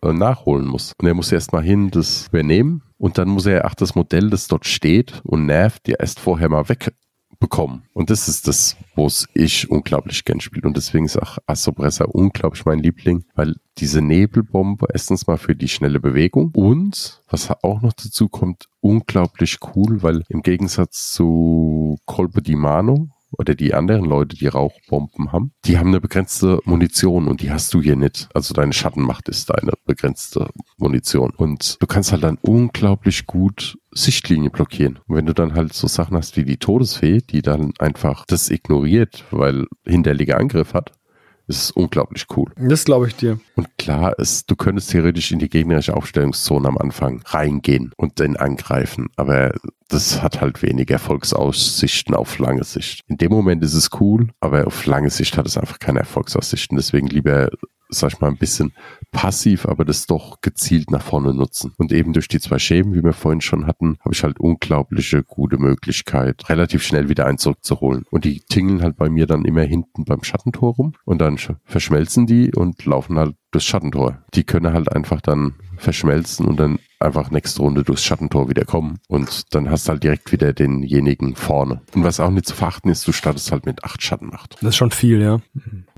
äh, nachholen muss. Und er muss erstmal hin das übernehmen und dann muss er, ach, das Modell, das dort steht und nervt, ja erst vorher mal weg bekommen. Und das ist das, wo es ich unglaublich gern spiele. Und deswegen ist auch Assopressa unglaublich mein Liebling, weil diese Nebelbombe erstens mal für die schnelle Bewegung und was auch noch dazu kommt, unglaublich cool, weil im Gegensatz zu Colpe di Mano oder die anderen Leute, die Rauchbomben haben, die haben eine begrenzte Munition und die hast du hier nicht. Also deine Schattenmacht ist deine begrenzte Munition. Und du kannst halt dann unglaublich gut Sichtlinie blockieren. Und wenn du dann halt so Sachen hast wie die Todesfee, die dann einfach das ignoriert, weil hinterliger Angriff hat, ist es unglaublich cool. Das glaube ich dir. Und klar ist, du könntest theoretisch in die gegnerische Aufstellungszone am Anfang reingehen und den angreifen, aber das hat halt wenig Erfolgsaussichten auf lange Sicht. In dem Moment ist es cool, aber auf lange Sicht hat es einfach keine Erfolgsaussichten. Deswegen lieber sag ich mal, ein bisschen passiv, aber das doch gezielt nach vorne nutzen. Und eben durch die zwei Schäben, wie wir vorhin schon hatten, habe ich halt unglaubliche gute Möglichkeit, relativ schnell wieder einen zurückzuholen. Und die tingeln halt bei mir dann immer hinten beim Schattentor rum und dann verschmelzen die und laufen halt durchs Schattentor. Die können halt einfach dann verschmelzen und dann einfach nächste Runde durchs Schattentor wieder kommen und dann hast du halt direkt wieder denjenigen vorne. Und was auch nicht zu verachten ist, du startest halt mit acht Schattenmacht. Das ist schon viel, ja.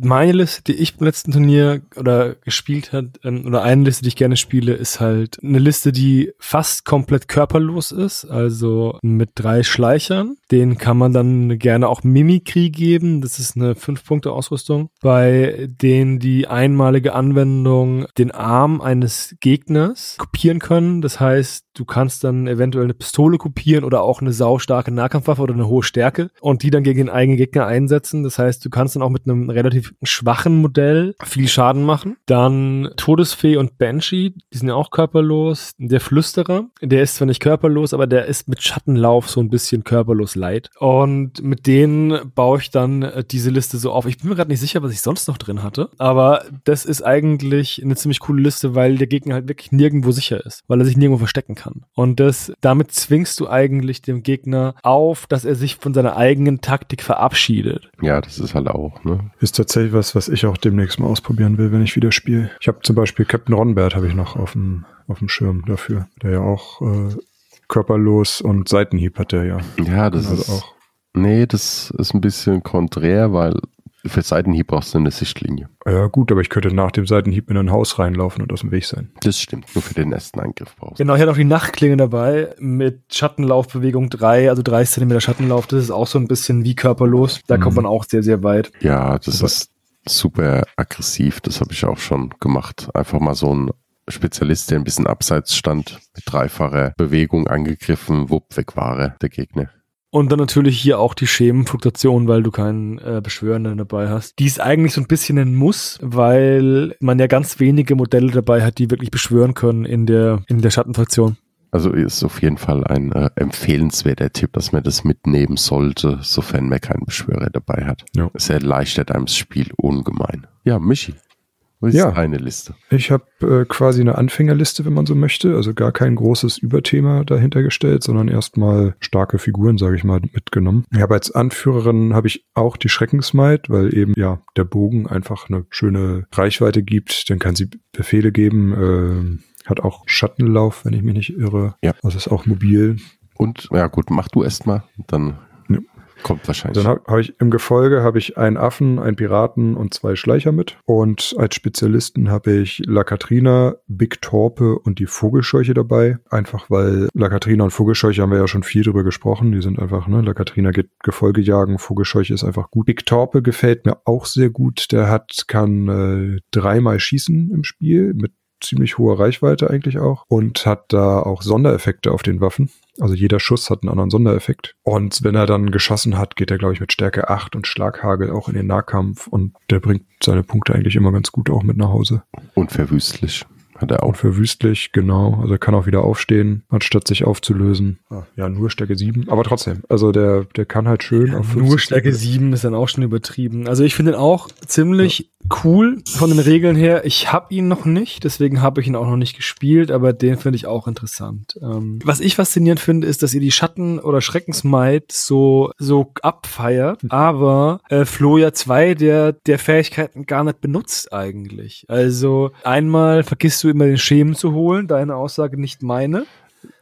Meine Liste, die ich beim letzten Turnier oder gespielt hat, ähm, oder eine Liste, die ich gerne spiele, ist halt eine Liste, die fast komplett körperlos ist, also mit drei Schleichern. Den kann man dann gerne auch Mimikry geben. Das ist eine fünf Punkte Ausrüstung, bei denen die einmalige Anwendung den Arm eines Gegners kopieren können. Das heißt, du kannst dann eventuell eine Pistole kopieren oder auch eine saustarke Nahkampfwaffe oder eine hohe Stärke und die dann gegen den eigenen Gegner einsetzen. Das heißt, du kannst dann auch mit einem relativ schwachen Modell viel Schaden machen. Dann Todesfee und Banshee, die sind ja auch körperlos. Der Flüsterer, der ist zwar nicht körperlos, aber der ist mit Schattenlauf so ein bisschen körperlos leid. Und mit denen baue ich dann äh, diese Liste so auf. Ich bin mir gerade nicht sicher, was ich sonst noch drin hatte, aber das ist eigentlich eine ziemlich coole Liste, weil der Gegner halt wirklich nirgendwo sicher ist, weil er sich nirgendwo verstecken kann. Und das, damit zwingst du eigentlich dem Gegner auf, dass er sich von seiner eigenen Taktik verabschiedet. Ja, das ist halt auch, ne? Ist tatsächlich was, was ich auch demnächst mal ausprobieren will, wenn ich wieder spiele. Ich habe zum Beispiel Captain Ronbert habe ich noch auf dem, auf dem Schirm dafür, der ja auch äh, körperlos und Seitenhieb hat der ja. Ja, das Also ist auch. Nee, das ist ein bisschen konträr, weil für Seitenhieb brauchst du eine Sichtlinie. Ja gut, aber ich könnte nach dem Seitenhieb in ein Haus reinlaufen und aus dem Weg sein. Das stimmt. Nur für den ersten Angriff brauchst du. Genau, ich hatte auch die Nachtklinge dabei mit Schattenlaufbewegung 3, also 30 Zentimeter Schattenlauf. Das ist auch so ein bisschen wie körperlos. Da kommt Mhm. man auch sehr, sehr weit. Ja, das Aber- ist super aggressiv. Das habe ich auch schon gemacht. Einfach mal so ein Spezialist, der ein bisschen abseits stand, mit dreifacher Bewegung angegriffen, wupp, weg war er, der Gegner. Und dann natürlich hier auch die Schemenfluktuation, weil du keinen äh, Beschwörenden dabei hast. Die ist eigentlich so ein bisschen ein Muss, weil man ja ganz wenige Modelle dabei hat, die wirklich beschwören können in der, in der Schattenfraktion. Also ist auf jeden Fall ein äh, empfehlenswerter Tipp, dass man das mitnehmen sollte, sofern man keinen Beschwörer dabei hat. Ja. Es erleichtert einem das Spiel ungemein. Ja, Michi, was Ja. ist eine Liste? Ich habe äh, quasi eine Anfängerliste, wenn man so möchte. Also gar kein großes Überthema dahinter gestellt, sondern erstmal starke Figuren, sage ich mal, mitgenommen. Ich habe als Anführerin habe ich auch die Schreckensmaid, weil eben ja der Bogen einfach eine schöne Reichweite gibt. Dann kann sie Befehle geben. ähm, hat auch Schattenlauf, wenn ich mich nicht irre. Ja. Also ist auch mobil. Und, ja gut, mach du erst mal, dann Ja. Kommt wahrscheinlich. Dann habe hab ich im Gefolge habe ich einen Affen, einen Piraten und zwei Schleicher mit. Und als Spezialisten habe ich La Katrina, Big Torpe und die Vogelscheuche dabei. Einfach weil La Katrina und Vogelscheuche haben wir ja schon viel drüber gesprochen. Die sind einfach, ne, La Katrina geht Gefolge jagen, Vogelscheuche ist einfach gut. Big Torpe gefällt mir auch sehr gut. Der hat, kann äh, dreimal schießen im Spiel mit ziemlich hoher Reichweite eigentlich auch und hat da auch Sondereffekte auf den Waffen. Also jeder Schuss hat einen anderen Sondereffekt. Und wenn er dann geschossen hat, geht er, glaube ich, mit Stärke 8 und Schlaghagel auch in den Nahkampf. Und der bringt seine Punkte eigentlich immer ganz gut auch mit nach Hause. Unverwüstlich hat er verwüstlich, genau. Also er kann auch wieder aufstehen, anstatt sich aufzulösen. Ah, ja, nur Stärke 7. Aber trotzdem, also der, der kann halt schön auf Nur 50 Stärke 7 ist dann auch schon übertrieben. Also ich finde ihn auch ziemlich cool von den Regeln her. Ich habe ihn noch nicht, deswegen habe ich ihn auch noch nicht gespielt, aber den finde ich auch interessant. Ähm, was ich faszinierend finde, ist, dass ihr die Schatten- oder Schreckensmaid so, so abfeiert, aber äh, Floja 2 der, der Fähigkeiten gar nicht benutzt eigentlich. Also einmal vergisst du immer den Schemen zu holen, deine Aussage nicht meine.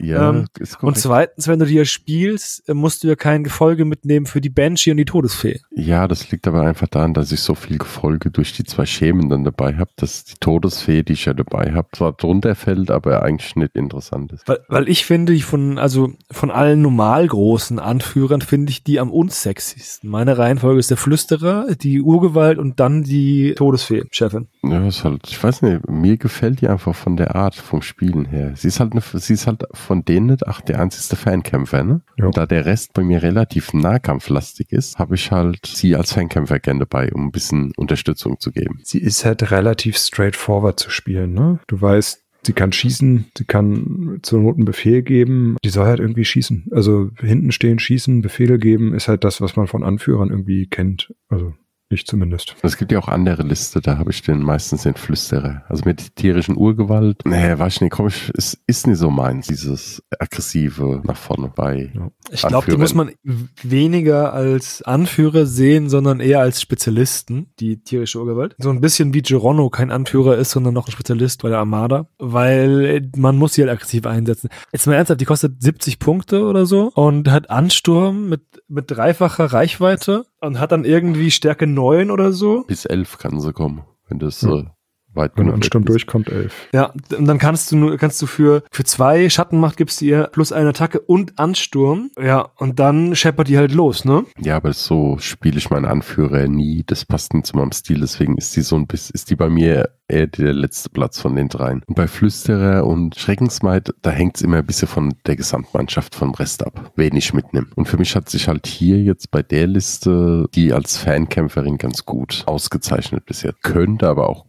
Ja, Ähm, ist Und korrekt. zweitens, wenn du die ja spielst, äh, musst du ja kein Gefolge mitnehmen für die Banshee und die Todesfee. Ja, das liegt aber einfach daran, dass ich so viel Gefolge durch die zwei Schemen dann dabei habe, dass die Todesfee, die ich ja dabei habe, zwar drunter fällt, aber eigentlich nicht interessant ist. Weil, weil ich finde, die von, also von allen normal großen Anführern finde ich die am unsexiesten. Meine Reihenfolge ist der Flüsterer, die Urgewalt und dann die Todesfee, Chefin. Ja, ist halt, ich weiß nicht, mir gefällt die einfach von der Art vom Spielen her. Sie ist halt, eine, sie ist halt von denen nicht, ach, der einzigste Fernkämpfer, ne? Ja. Und da der Rest bei mir relativ nahkampflastig ist, habe ich halt sie als Fernkämpfer gerne dabei, um ein bisschen Unterstützung zu geben. Sie ist halt relativ straightforward zu spielen, ne? Du weißt, sie kann schießen, sie kann zur Not einen Befehl geben, die soll halt irgendwie schießen. Also hinten stehen, schießen, Befehle geben, ist halt das, was man von Anführern irgendwie kennt. Also ich zumindest. Es gibt ja auch andere Liste, da habe ich den meistens den Flüsterer. Also mit tierischen Urgewalt, nee, weiß ich nicht, komm ich, es ist nicht so meins, dieses aggressive nach vorne bei. Ich glaube, die muss man weniger als Anführer sehen, sondern eher als Spezialisten, die tierische Urgewalt. So ein bisschen wie Geronimo kein Anführer ist, sondern noch ein Spezialist bei der Armada, weil man muss sie halt aggressiv einsetzen. Jetzt mal ernsthaft, die kostet 70 Punkte oder so und hat Ansturm mit, mit dreifacher Reichweite und hat dann irgendwie Stärke 9 oder so. Bis elf kann sie kommen, wenn das Ja. äh, weit Wenn genug Ansturm weg ist. durchkommt, elf. Ja, und dann kannst du nur, kannst du für, für zwei Schattenmacht gibst du ihr plus eine Attacke und Ansturm. Ja, und dann scheppert die halt los, ne? Ja, aber so spiele ich meinen Anführer nie. Das passt nicht zu meinem Stil. Deswegen ist die so ein bisschen, ist die bei mir eher der letzte Platz von den dreien. Und bei Flüsterer und Schreckensmaid, da hängt's immer ein bisschen von der Gesamtmannschaft vom Rest ab, wen ich mitnehme. Und für mich hat sich halt hier jetzt bei der Liste die als Fankämpferin ganz gut ausgezeichnet bisher. Könnte aber auch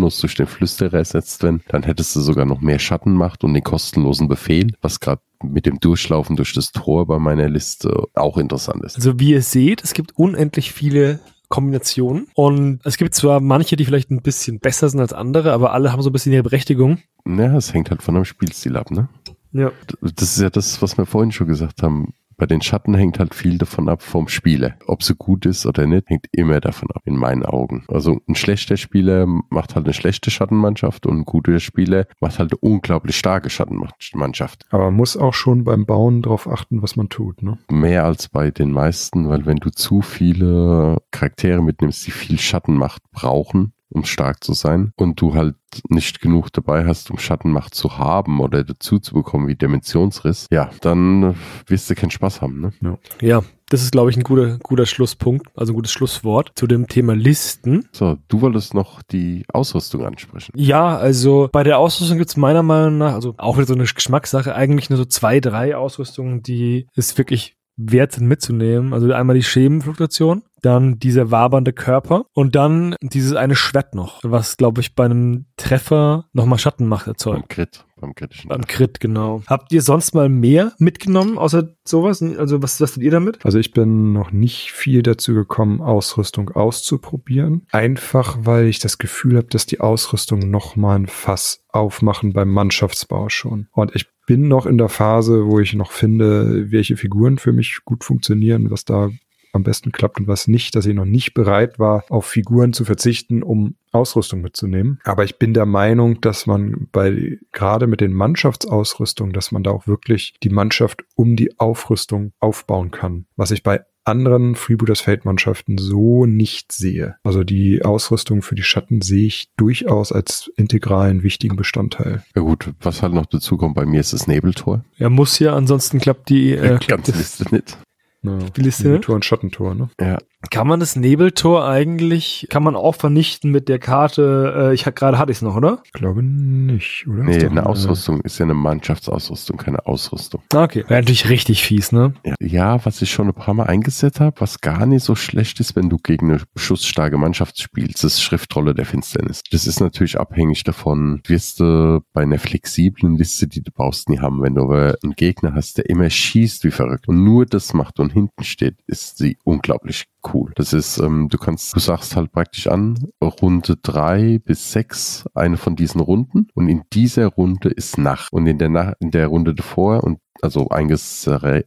problemlos durch den Flüsterer ersetzt werden. Dann hättest du sogar noch mehr Schattenmacht und den kostenlosen Befehl, was gerade mit dem Durchlaufen durch das Tor bei meiner Liste auch interessant ist. Also wie ihr seht, es gibt unendlich viele Kombinationen und es gibt zwar manche, die vielleicht ein bisschen besser sind als andere, aber alle haben so ein bisschen ihre Berechtigung. Ja, es hängt halt von dem Spielstil ab, ne? Ja. Das ist ja das, was wir vorhin schon gesagt haben. Bei den Schatten hängt halt viel davon ab vom Spieler. Ob sie gut ist oder nicht, hängt immer davon ab, in meinen Augen. Also ein schlechter Spieler macht halt eine schlechte Schattenmannschaft und ein guter Spieler macht halt eine unglaublich starke Schattenmannschaft. Aber man muss auch schon beim Bauen darauf achten, was man tut, ne? Mehr als bei den meisten, weil wenn du zu viele Charaktere mitnimmst, die viel Schattenmacht brauchen, um stark zu sein, und du halt nicht genug dabei hast, um Schattenmacht zu haben oder dazu zu bekommen wie Dimensionsriss, ja, dann wirst du keinen Spaß haben, ne? Ja, das ist, glaube ich, ein guter, guter Schlusspunkt, also ein gutes Schlusswort zu dem Thema Listen. So, du wolltest noch die Ausrüstung ansprechen. Ja, also bei der Ausrüstung gibt's meiner Meinung nach, also auch wieder so eine Geschmackssache, eigentlich nur so zwei, drei Ausrüstungen, die es wirklich wert sind mitzunehmen. Also einmal die Schemenfluktuation, dann dieser wabernde Körper und dann dieses eine Schwert noch, was, glaube ich, bei einem Treffer nochmal Schattenmacht erzeugt. Beim Crit, beim kritischen. Beim Crit, genau. Habt ihr sonst mal mehr mitgenommen, außer sowas? Also was, was tut ihr damit? Also ich bin noch nicht viel dazu gekommen, Ausrüstung auszuprobieren. Einfach weil ich das Gefühl habe, dass die Ausrüstung noch mal ein Fass aufmachen beim Mannschaftsbau schon. Und ich bin noch in der Phase, wo ich noch finde, welche Figuren für mich gut funktionieren, was da am besten klappt und was nicht, dass ich noch nicht bereit war, auf Figuren zu verzichten, um Ausrüstung mitzunehmen. Aber ich bin der Meinung, dass man bei, gerade mit den Mannschaftsausrüstungen, dass man da auch wirklich die Mannschaft um die Aufrüstung aufbauen kann. Was ich bei anderen Freebooters Feldmannschaften so nicht sehe. Also die Ausrüstung für die Schatten sehe ich durchaus als integralen wichtigen Bestandteil. Ja gut, was halt noch dazu kommt, bei mir ist das Nebeltor. Er muss ja, ansonsten klappt die, äh, Ganze Liste nicht. Ja, die Liste. ne? Tor und Schattentor, ne? Ja, Kann man das Nebeltor eigentlich, kann man auch vernichten mit der Karte, äh, ich gerade hatte ich es noch, oder? Ich glaube nicht, oder? nee, eine Ausrüstung ist ja eine Mannschaftsausrüstung, keine Ausrüstung. Ah, Okay. Wäre natürlich richtig fies, ne? Ja, ja, was ich schon ein paar Mal eingesetzt habe, was gar nicht so schlecht ist, wenn du gegen eine schussstarke Mannschaft spielst, das ist Schriftrolle der Finsternis. Das ist natürlich abhängig davon, wirst du bei einer flexiblen Liste, die du baust, nie haben. Wenn du aber einen Gegner hast, der immer schießt wie verrückt und nur das macht und hinten steht, ist sie unglaublich cool. Das ist, ähm, du kannst, du sagst halt praktisch an, Runde drei bis sechs, eine von diesen Runden und in dieser Runde ist Nacht und in der Nacht, in der Runde davor und also äh,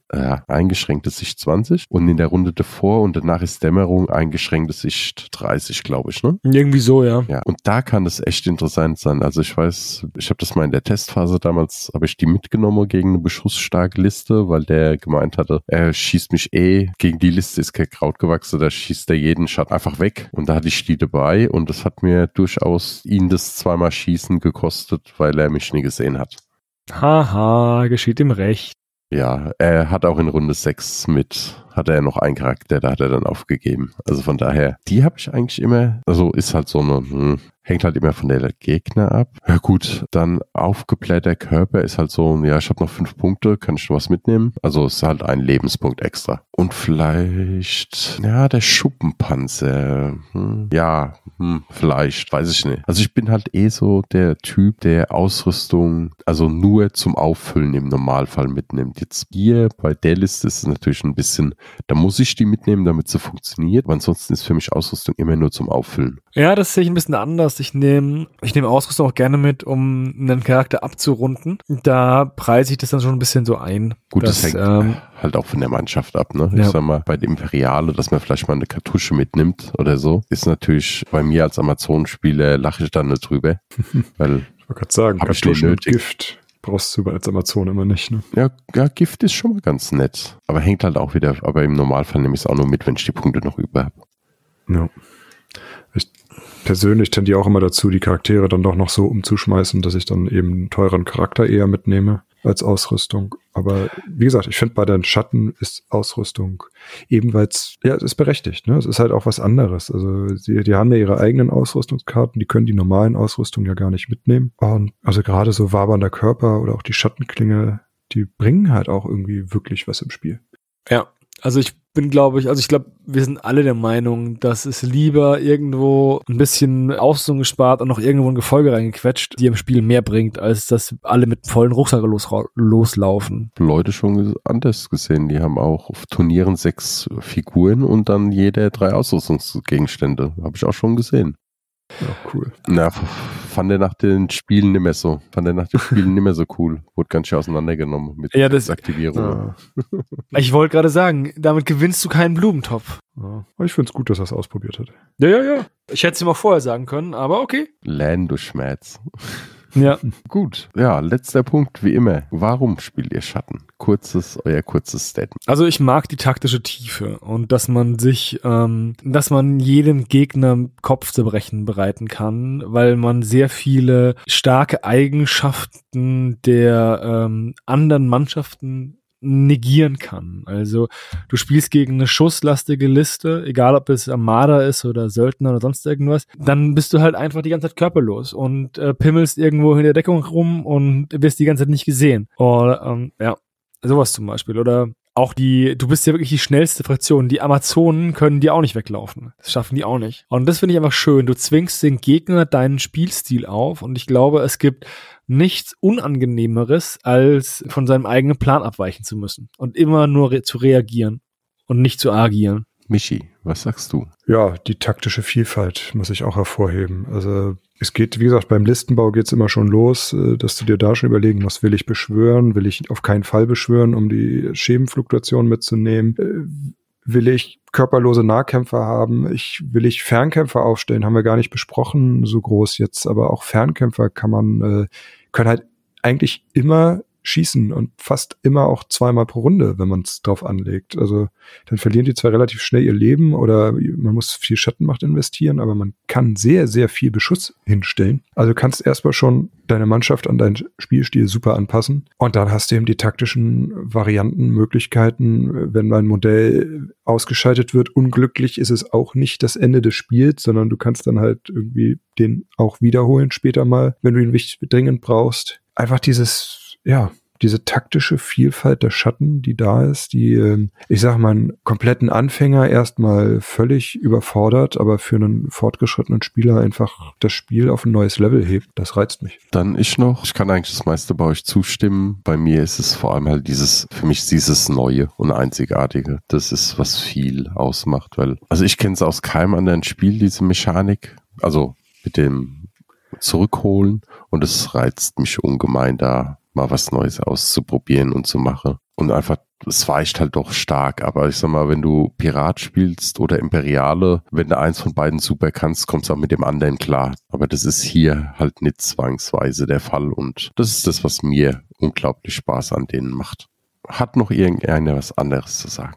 eingeschränkte Sicht 20 und in der Runde davor und danach ist Dämmerung eingeschränkte Sicht 30, glaube ich, ne? Irgendwie so, ja. Ja, und da kann es echt interessant sein. Also ich weiß, ich habe das mal in der Testphase damals, habe ich die mitgenommen gegen eine beschussstarke Liste, weil der gemeint hatte, er schießt mich eh, gegen die Liste ist kein Kraut gewachsen, da schießt er jeden Schatten einfach weg. Und da hatte ich die dabei und das hat mir durchaus ihn das zweimal Schießen gekostet, weil er mich nie gesehen hat. Haha, geschieht ihm recht. Ja, er hat auch in Runde 6 mit, hatte er noch einen Charakter, da hat er dann aufgegeben. Also von daher, die habe ich eigentlich immer, also ist halt so eine, hm, hängt halt immer von der Gegner ab. Ja gut, dann aufgeblähter Körper ist halt so, ja, ich habe noch fünf Punkte, kann ich noch was mitnehmen? Also ist halt ein Lebenspunkt extra. Und vielleicht, ja, der Schuppenpanzer. Hm, ja, hm, vielleicht, weiß ich nicht. Also ich bin halt eh so der Typ, der Ausrüstung, also nur zum Auffüllen im Normalfall mitnimmt. Jetzt hier bei der Liste ist es natürlich ein bisschen, da muss ich die mitnehmen, damit sie funktioniert. Aber ansonsten ist für mich Ausrüstung immer nur zum Auffüllen. Ja, das sehe ich ein bisschen anders. Ich nehme ich nehme Ausrüstung auch gerne mit, um einen Charakter abzurunden. Da preise ich das dann schon ein bisschen so ein. Gut, dass, das hängt ähm, halt auch von der Mannschaft ab. Ne? Ja. Ich sag mal, bei dem Imperiale, dass man vielleicht mal eine Kartusche mitnimmt oder so, ist natürlich bei mir als Amazon-Spieler lache ich dann nicht drüber. weil ich wollte gerade sagen, Kartuschen und Gift brauchst du als Amazon immer nicht. Ne? Ja, ja, Gift ist schon mal ganz nett. Aber hängt halt auch wieder, aber im Normalfall nehme ich es auch nur mit, wenn ich die Punkte noch über habe. Ja. Ich persönlich tendiere auch immer dazu, die Charaktere dann doch noch so umzuschmeißen, dass ich dann eben einen teuren Charakter eher mitnehme als Ausrüstung. Aber wie gesagt, ich finde bei den Schatten ist Ausrüstung ebenfalls, ja, es ist berechtigt. Ne? Es ist halt auch was anderes. Also sie, die haben ja ihre eigenen Ausrüstungskarten, die können die normalen Ausrüstungen ja gar nicht mitnehmen. Und also gerade so wabernder Körper oder auch die Schattenklinge, die bringen halt auch irgendwie wirklich was im Spiel. Ja, also ich bin, glaube ich, also ich glaube, wir sind alle der Meinung, dass es lieber irgendwo ein bisschen Ausrüstung gespart und noch irgendwo ein Gefolge reingequetscht, die im Spiel mehr bringt, als dass alle mit vollen Rucksack los, loslaufen. Leute schon anders gesehen, die haben auch auf Turnieren sechs Figuren und dann jeder drei Ausrüstungsgegenstände. Habe ich auch schon gesehen. Ja, cool. Na, fand er nach den Spielen nicht mehr so. Fand er nach den Spielen nicht mehr so cool. Wurde ganz schön auseinandergenommen mit ja, das, Aktivierung. Ja. Ich wollte gerade sagen, damit gewinnst du keinen Blumentopf. Ja. Ich finde es gut, dass er es ausprobiert hat. Ja, ja, ja. Ich hätte es ihm auch vorher sagen können, aber okay. Lando Schmerz. Ja. Gut. Ja, letzter Punkt, wie immer. Warum spielt ihr Schatten? Kurzes, euer kurzes Statement. Also ich mag die taktische Tiefe und dass man sich, ähm, dass man jedem Gegner Kopfzerbrechen bereiten kann, weil man sehr viele starke Eigenschaften der ähm, anderen Mannschaften negieren kann. Also du spielst gegen eine schusslastige Liste, egal ob es Armada ist oder Söldner oder sonst irgendwas, dann bist du halt einfach die ganze Zeit körperlos und äh, pimmelst irgendwo in der Deckung rum und wirst die ganze Zeit nicht gesehen. Oder ähm, ja, sowas zum Beispiel. Oder auch die, du bist ja wirklich die schnellste Fraktion. Die Amazonen können die auch nicht weglaufen. Das schaffen die auch nicht. Und das finde ich einfach schön. Du zwingst den Gegner deinen Spielstil auf und ich glaube, es gibt nichts Unangenehmeres, als von seinem eigenen Plan abweichen zu müssen und immer nur re zu reagieren und nicht zu agieren. Michi, was sagst du? Ja, die taktische Vielfalt muss ich auch hervorheben. Also es geht, wie gesagt, beim Listenbau geht es immer schon los, äh, dass du dir da schon überlegen musst, will ich beschwören, will ich auf keinen Fall beschwören, um die Schemenfluktuation mitzunehmen. Will ich körperlose Nahkämpfer haben? Ich, will ich Fernkämpfer aufstellen? Haben wir gar nicht besprochen, so groß jetzt, aber auch Fernkämpfer kann man, äh, können halt eigentlich immer schießen und fast immer auch zweimal pro Runde, wenn man es drauf anlegt. Also dann verlieren die zwar relativ schnell ihr Leben oder man muss viel Schattenmacht investieren, aber man kann sehr, sehr viel Beschuss hinstellen. Also kannst erstmal schon deine Mannschaft an deinen Spielstil super anpassen und dann hast du eben die taktischen Varianten, Möglichkeiten, wenn dein Modell ausgeschaltet wird. Unglücklich ist es auch nicht das Ende des Spiels, sondern du kannst dann halt irgendwie den auch wiederholen später mal, wenn du ihn dringend brauchst. Einfach dieses ja, diese taktische Vielfalt der Schatten, die da ist, die, ähm, ich sag mal, einen kompletten Anfänger erstmal völlig überfordert, aber für einen fortgeschrittenen Spieler einfach das Spiel auf ein neues Level hebt. Das reizt mich. Dann ich noch, ich kann eigentlich das meiste bei euch zustimmen. Bei mir ist es vor allem halt dieses, für mich dieses Neue und Einzigartige. Das ist, was viel ausmacht, weil, also ich kenne es aus keinem anderen Spiel, diese Mechanik. Also mit dem Zurückholen und es reizt mich ungemein da mal was Neues auszuprobieren und zu machen. Und einfach, es weicht halt doch stark. Aber ich sag mal, wenn du Pirat spielst oder Imperiale, wenn du eins von beiden super kannst, kommst du auch mit dem anderen klar. Aber das ist hier halt nicht zwangsweise der Fall. Und das ist das, was mir unglaublich Spaß an denen macht. Hat noch irgendeiner was anderes zu sagen?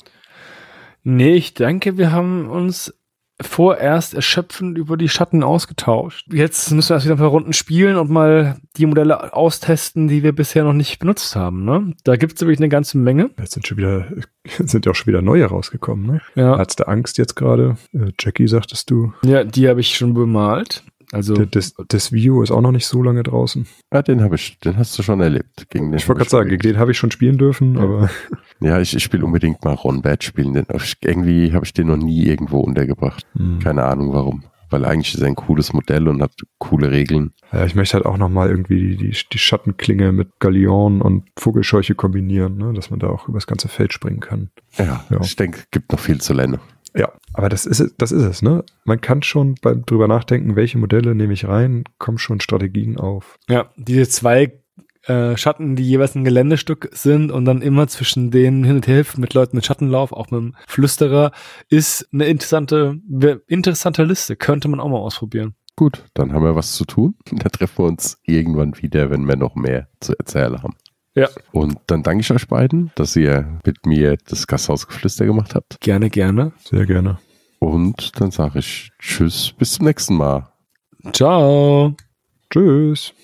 Nee, ich denke, wir haben uns vorerst erschöpfend über die Schatten ausgetauscht. Jetzt müssen wir erst wieder ein paar Runden spielen und mal die Modelle austesten, die wir bisher noch nicht benutzt haben. Ne? Da gibt es nämlich eine ganze Menge. Jetzt sind schon wieder, sind ja auch schon wieder neue rausgekommen, ne? Ja, Hast du Angst jetzt gerade? Äh, Jackie, sagtest du. ja die habe ich schon bemalt. Also Das, das View ist auch noch nicht so lange draußen. Ja, den habe ich, den hast du schon erlebt. Gegen den Ich wollte gerade sagen, gegen den habe ich schon spielen dürfen, Ja. aber Ja, ich, ich will unbedingt mal Ron Bad spielen. Den, irgendwie habe ich den noch nie irgendwo untergebracht. hm. Keine Ahnung warum. Weil eigentlich ist er ein cooles Modell und hat coole Regeln. ja, ich möchte halt auch noch mal irgendwie die, die, die Schattenklinge mit Galeon und Vogelscheuche kombinieren, ne? dass man da auch übers ganze Feld springen kann. Ja, Ja. ich denke, gibt noch viel zu lernen. Ja, aber das ist es, das ist es, ne? Man kann schon beim drüber nachdenken, welche Modelle nehme ich rein, kommen schon Strategien auf. ja, diese zwei äh, Schatten, die jeweils ein Geländestück sind und dann immer zwischen denen hin und her mit Leuten mit Schattenlauf, auch mit dem Flüsterer, ist eine interessante, interessante Liste. Könnte man auch mal ausprobieren. Gut, dann haben wir was zu tun. Da treffen wir uns irgendwann wieder, wenn wir noch mehr zu erzählen haben. Ja. Und dann danke ich euch beiden, dass ihr mit mir das Gasthausgeflüster gemacht habt. Gerne, gerne. Sehr gerne. Und dann sage ich Tschüss, bis zum nächsten Mal. Ciao. Tschüss.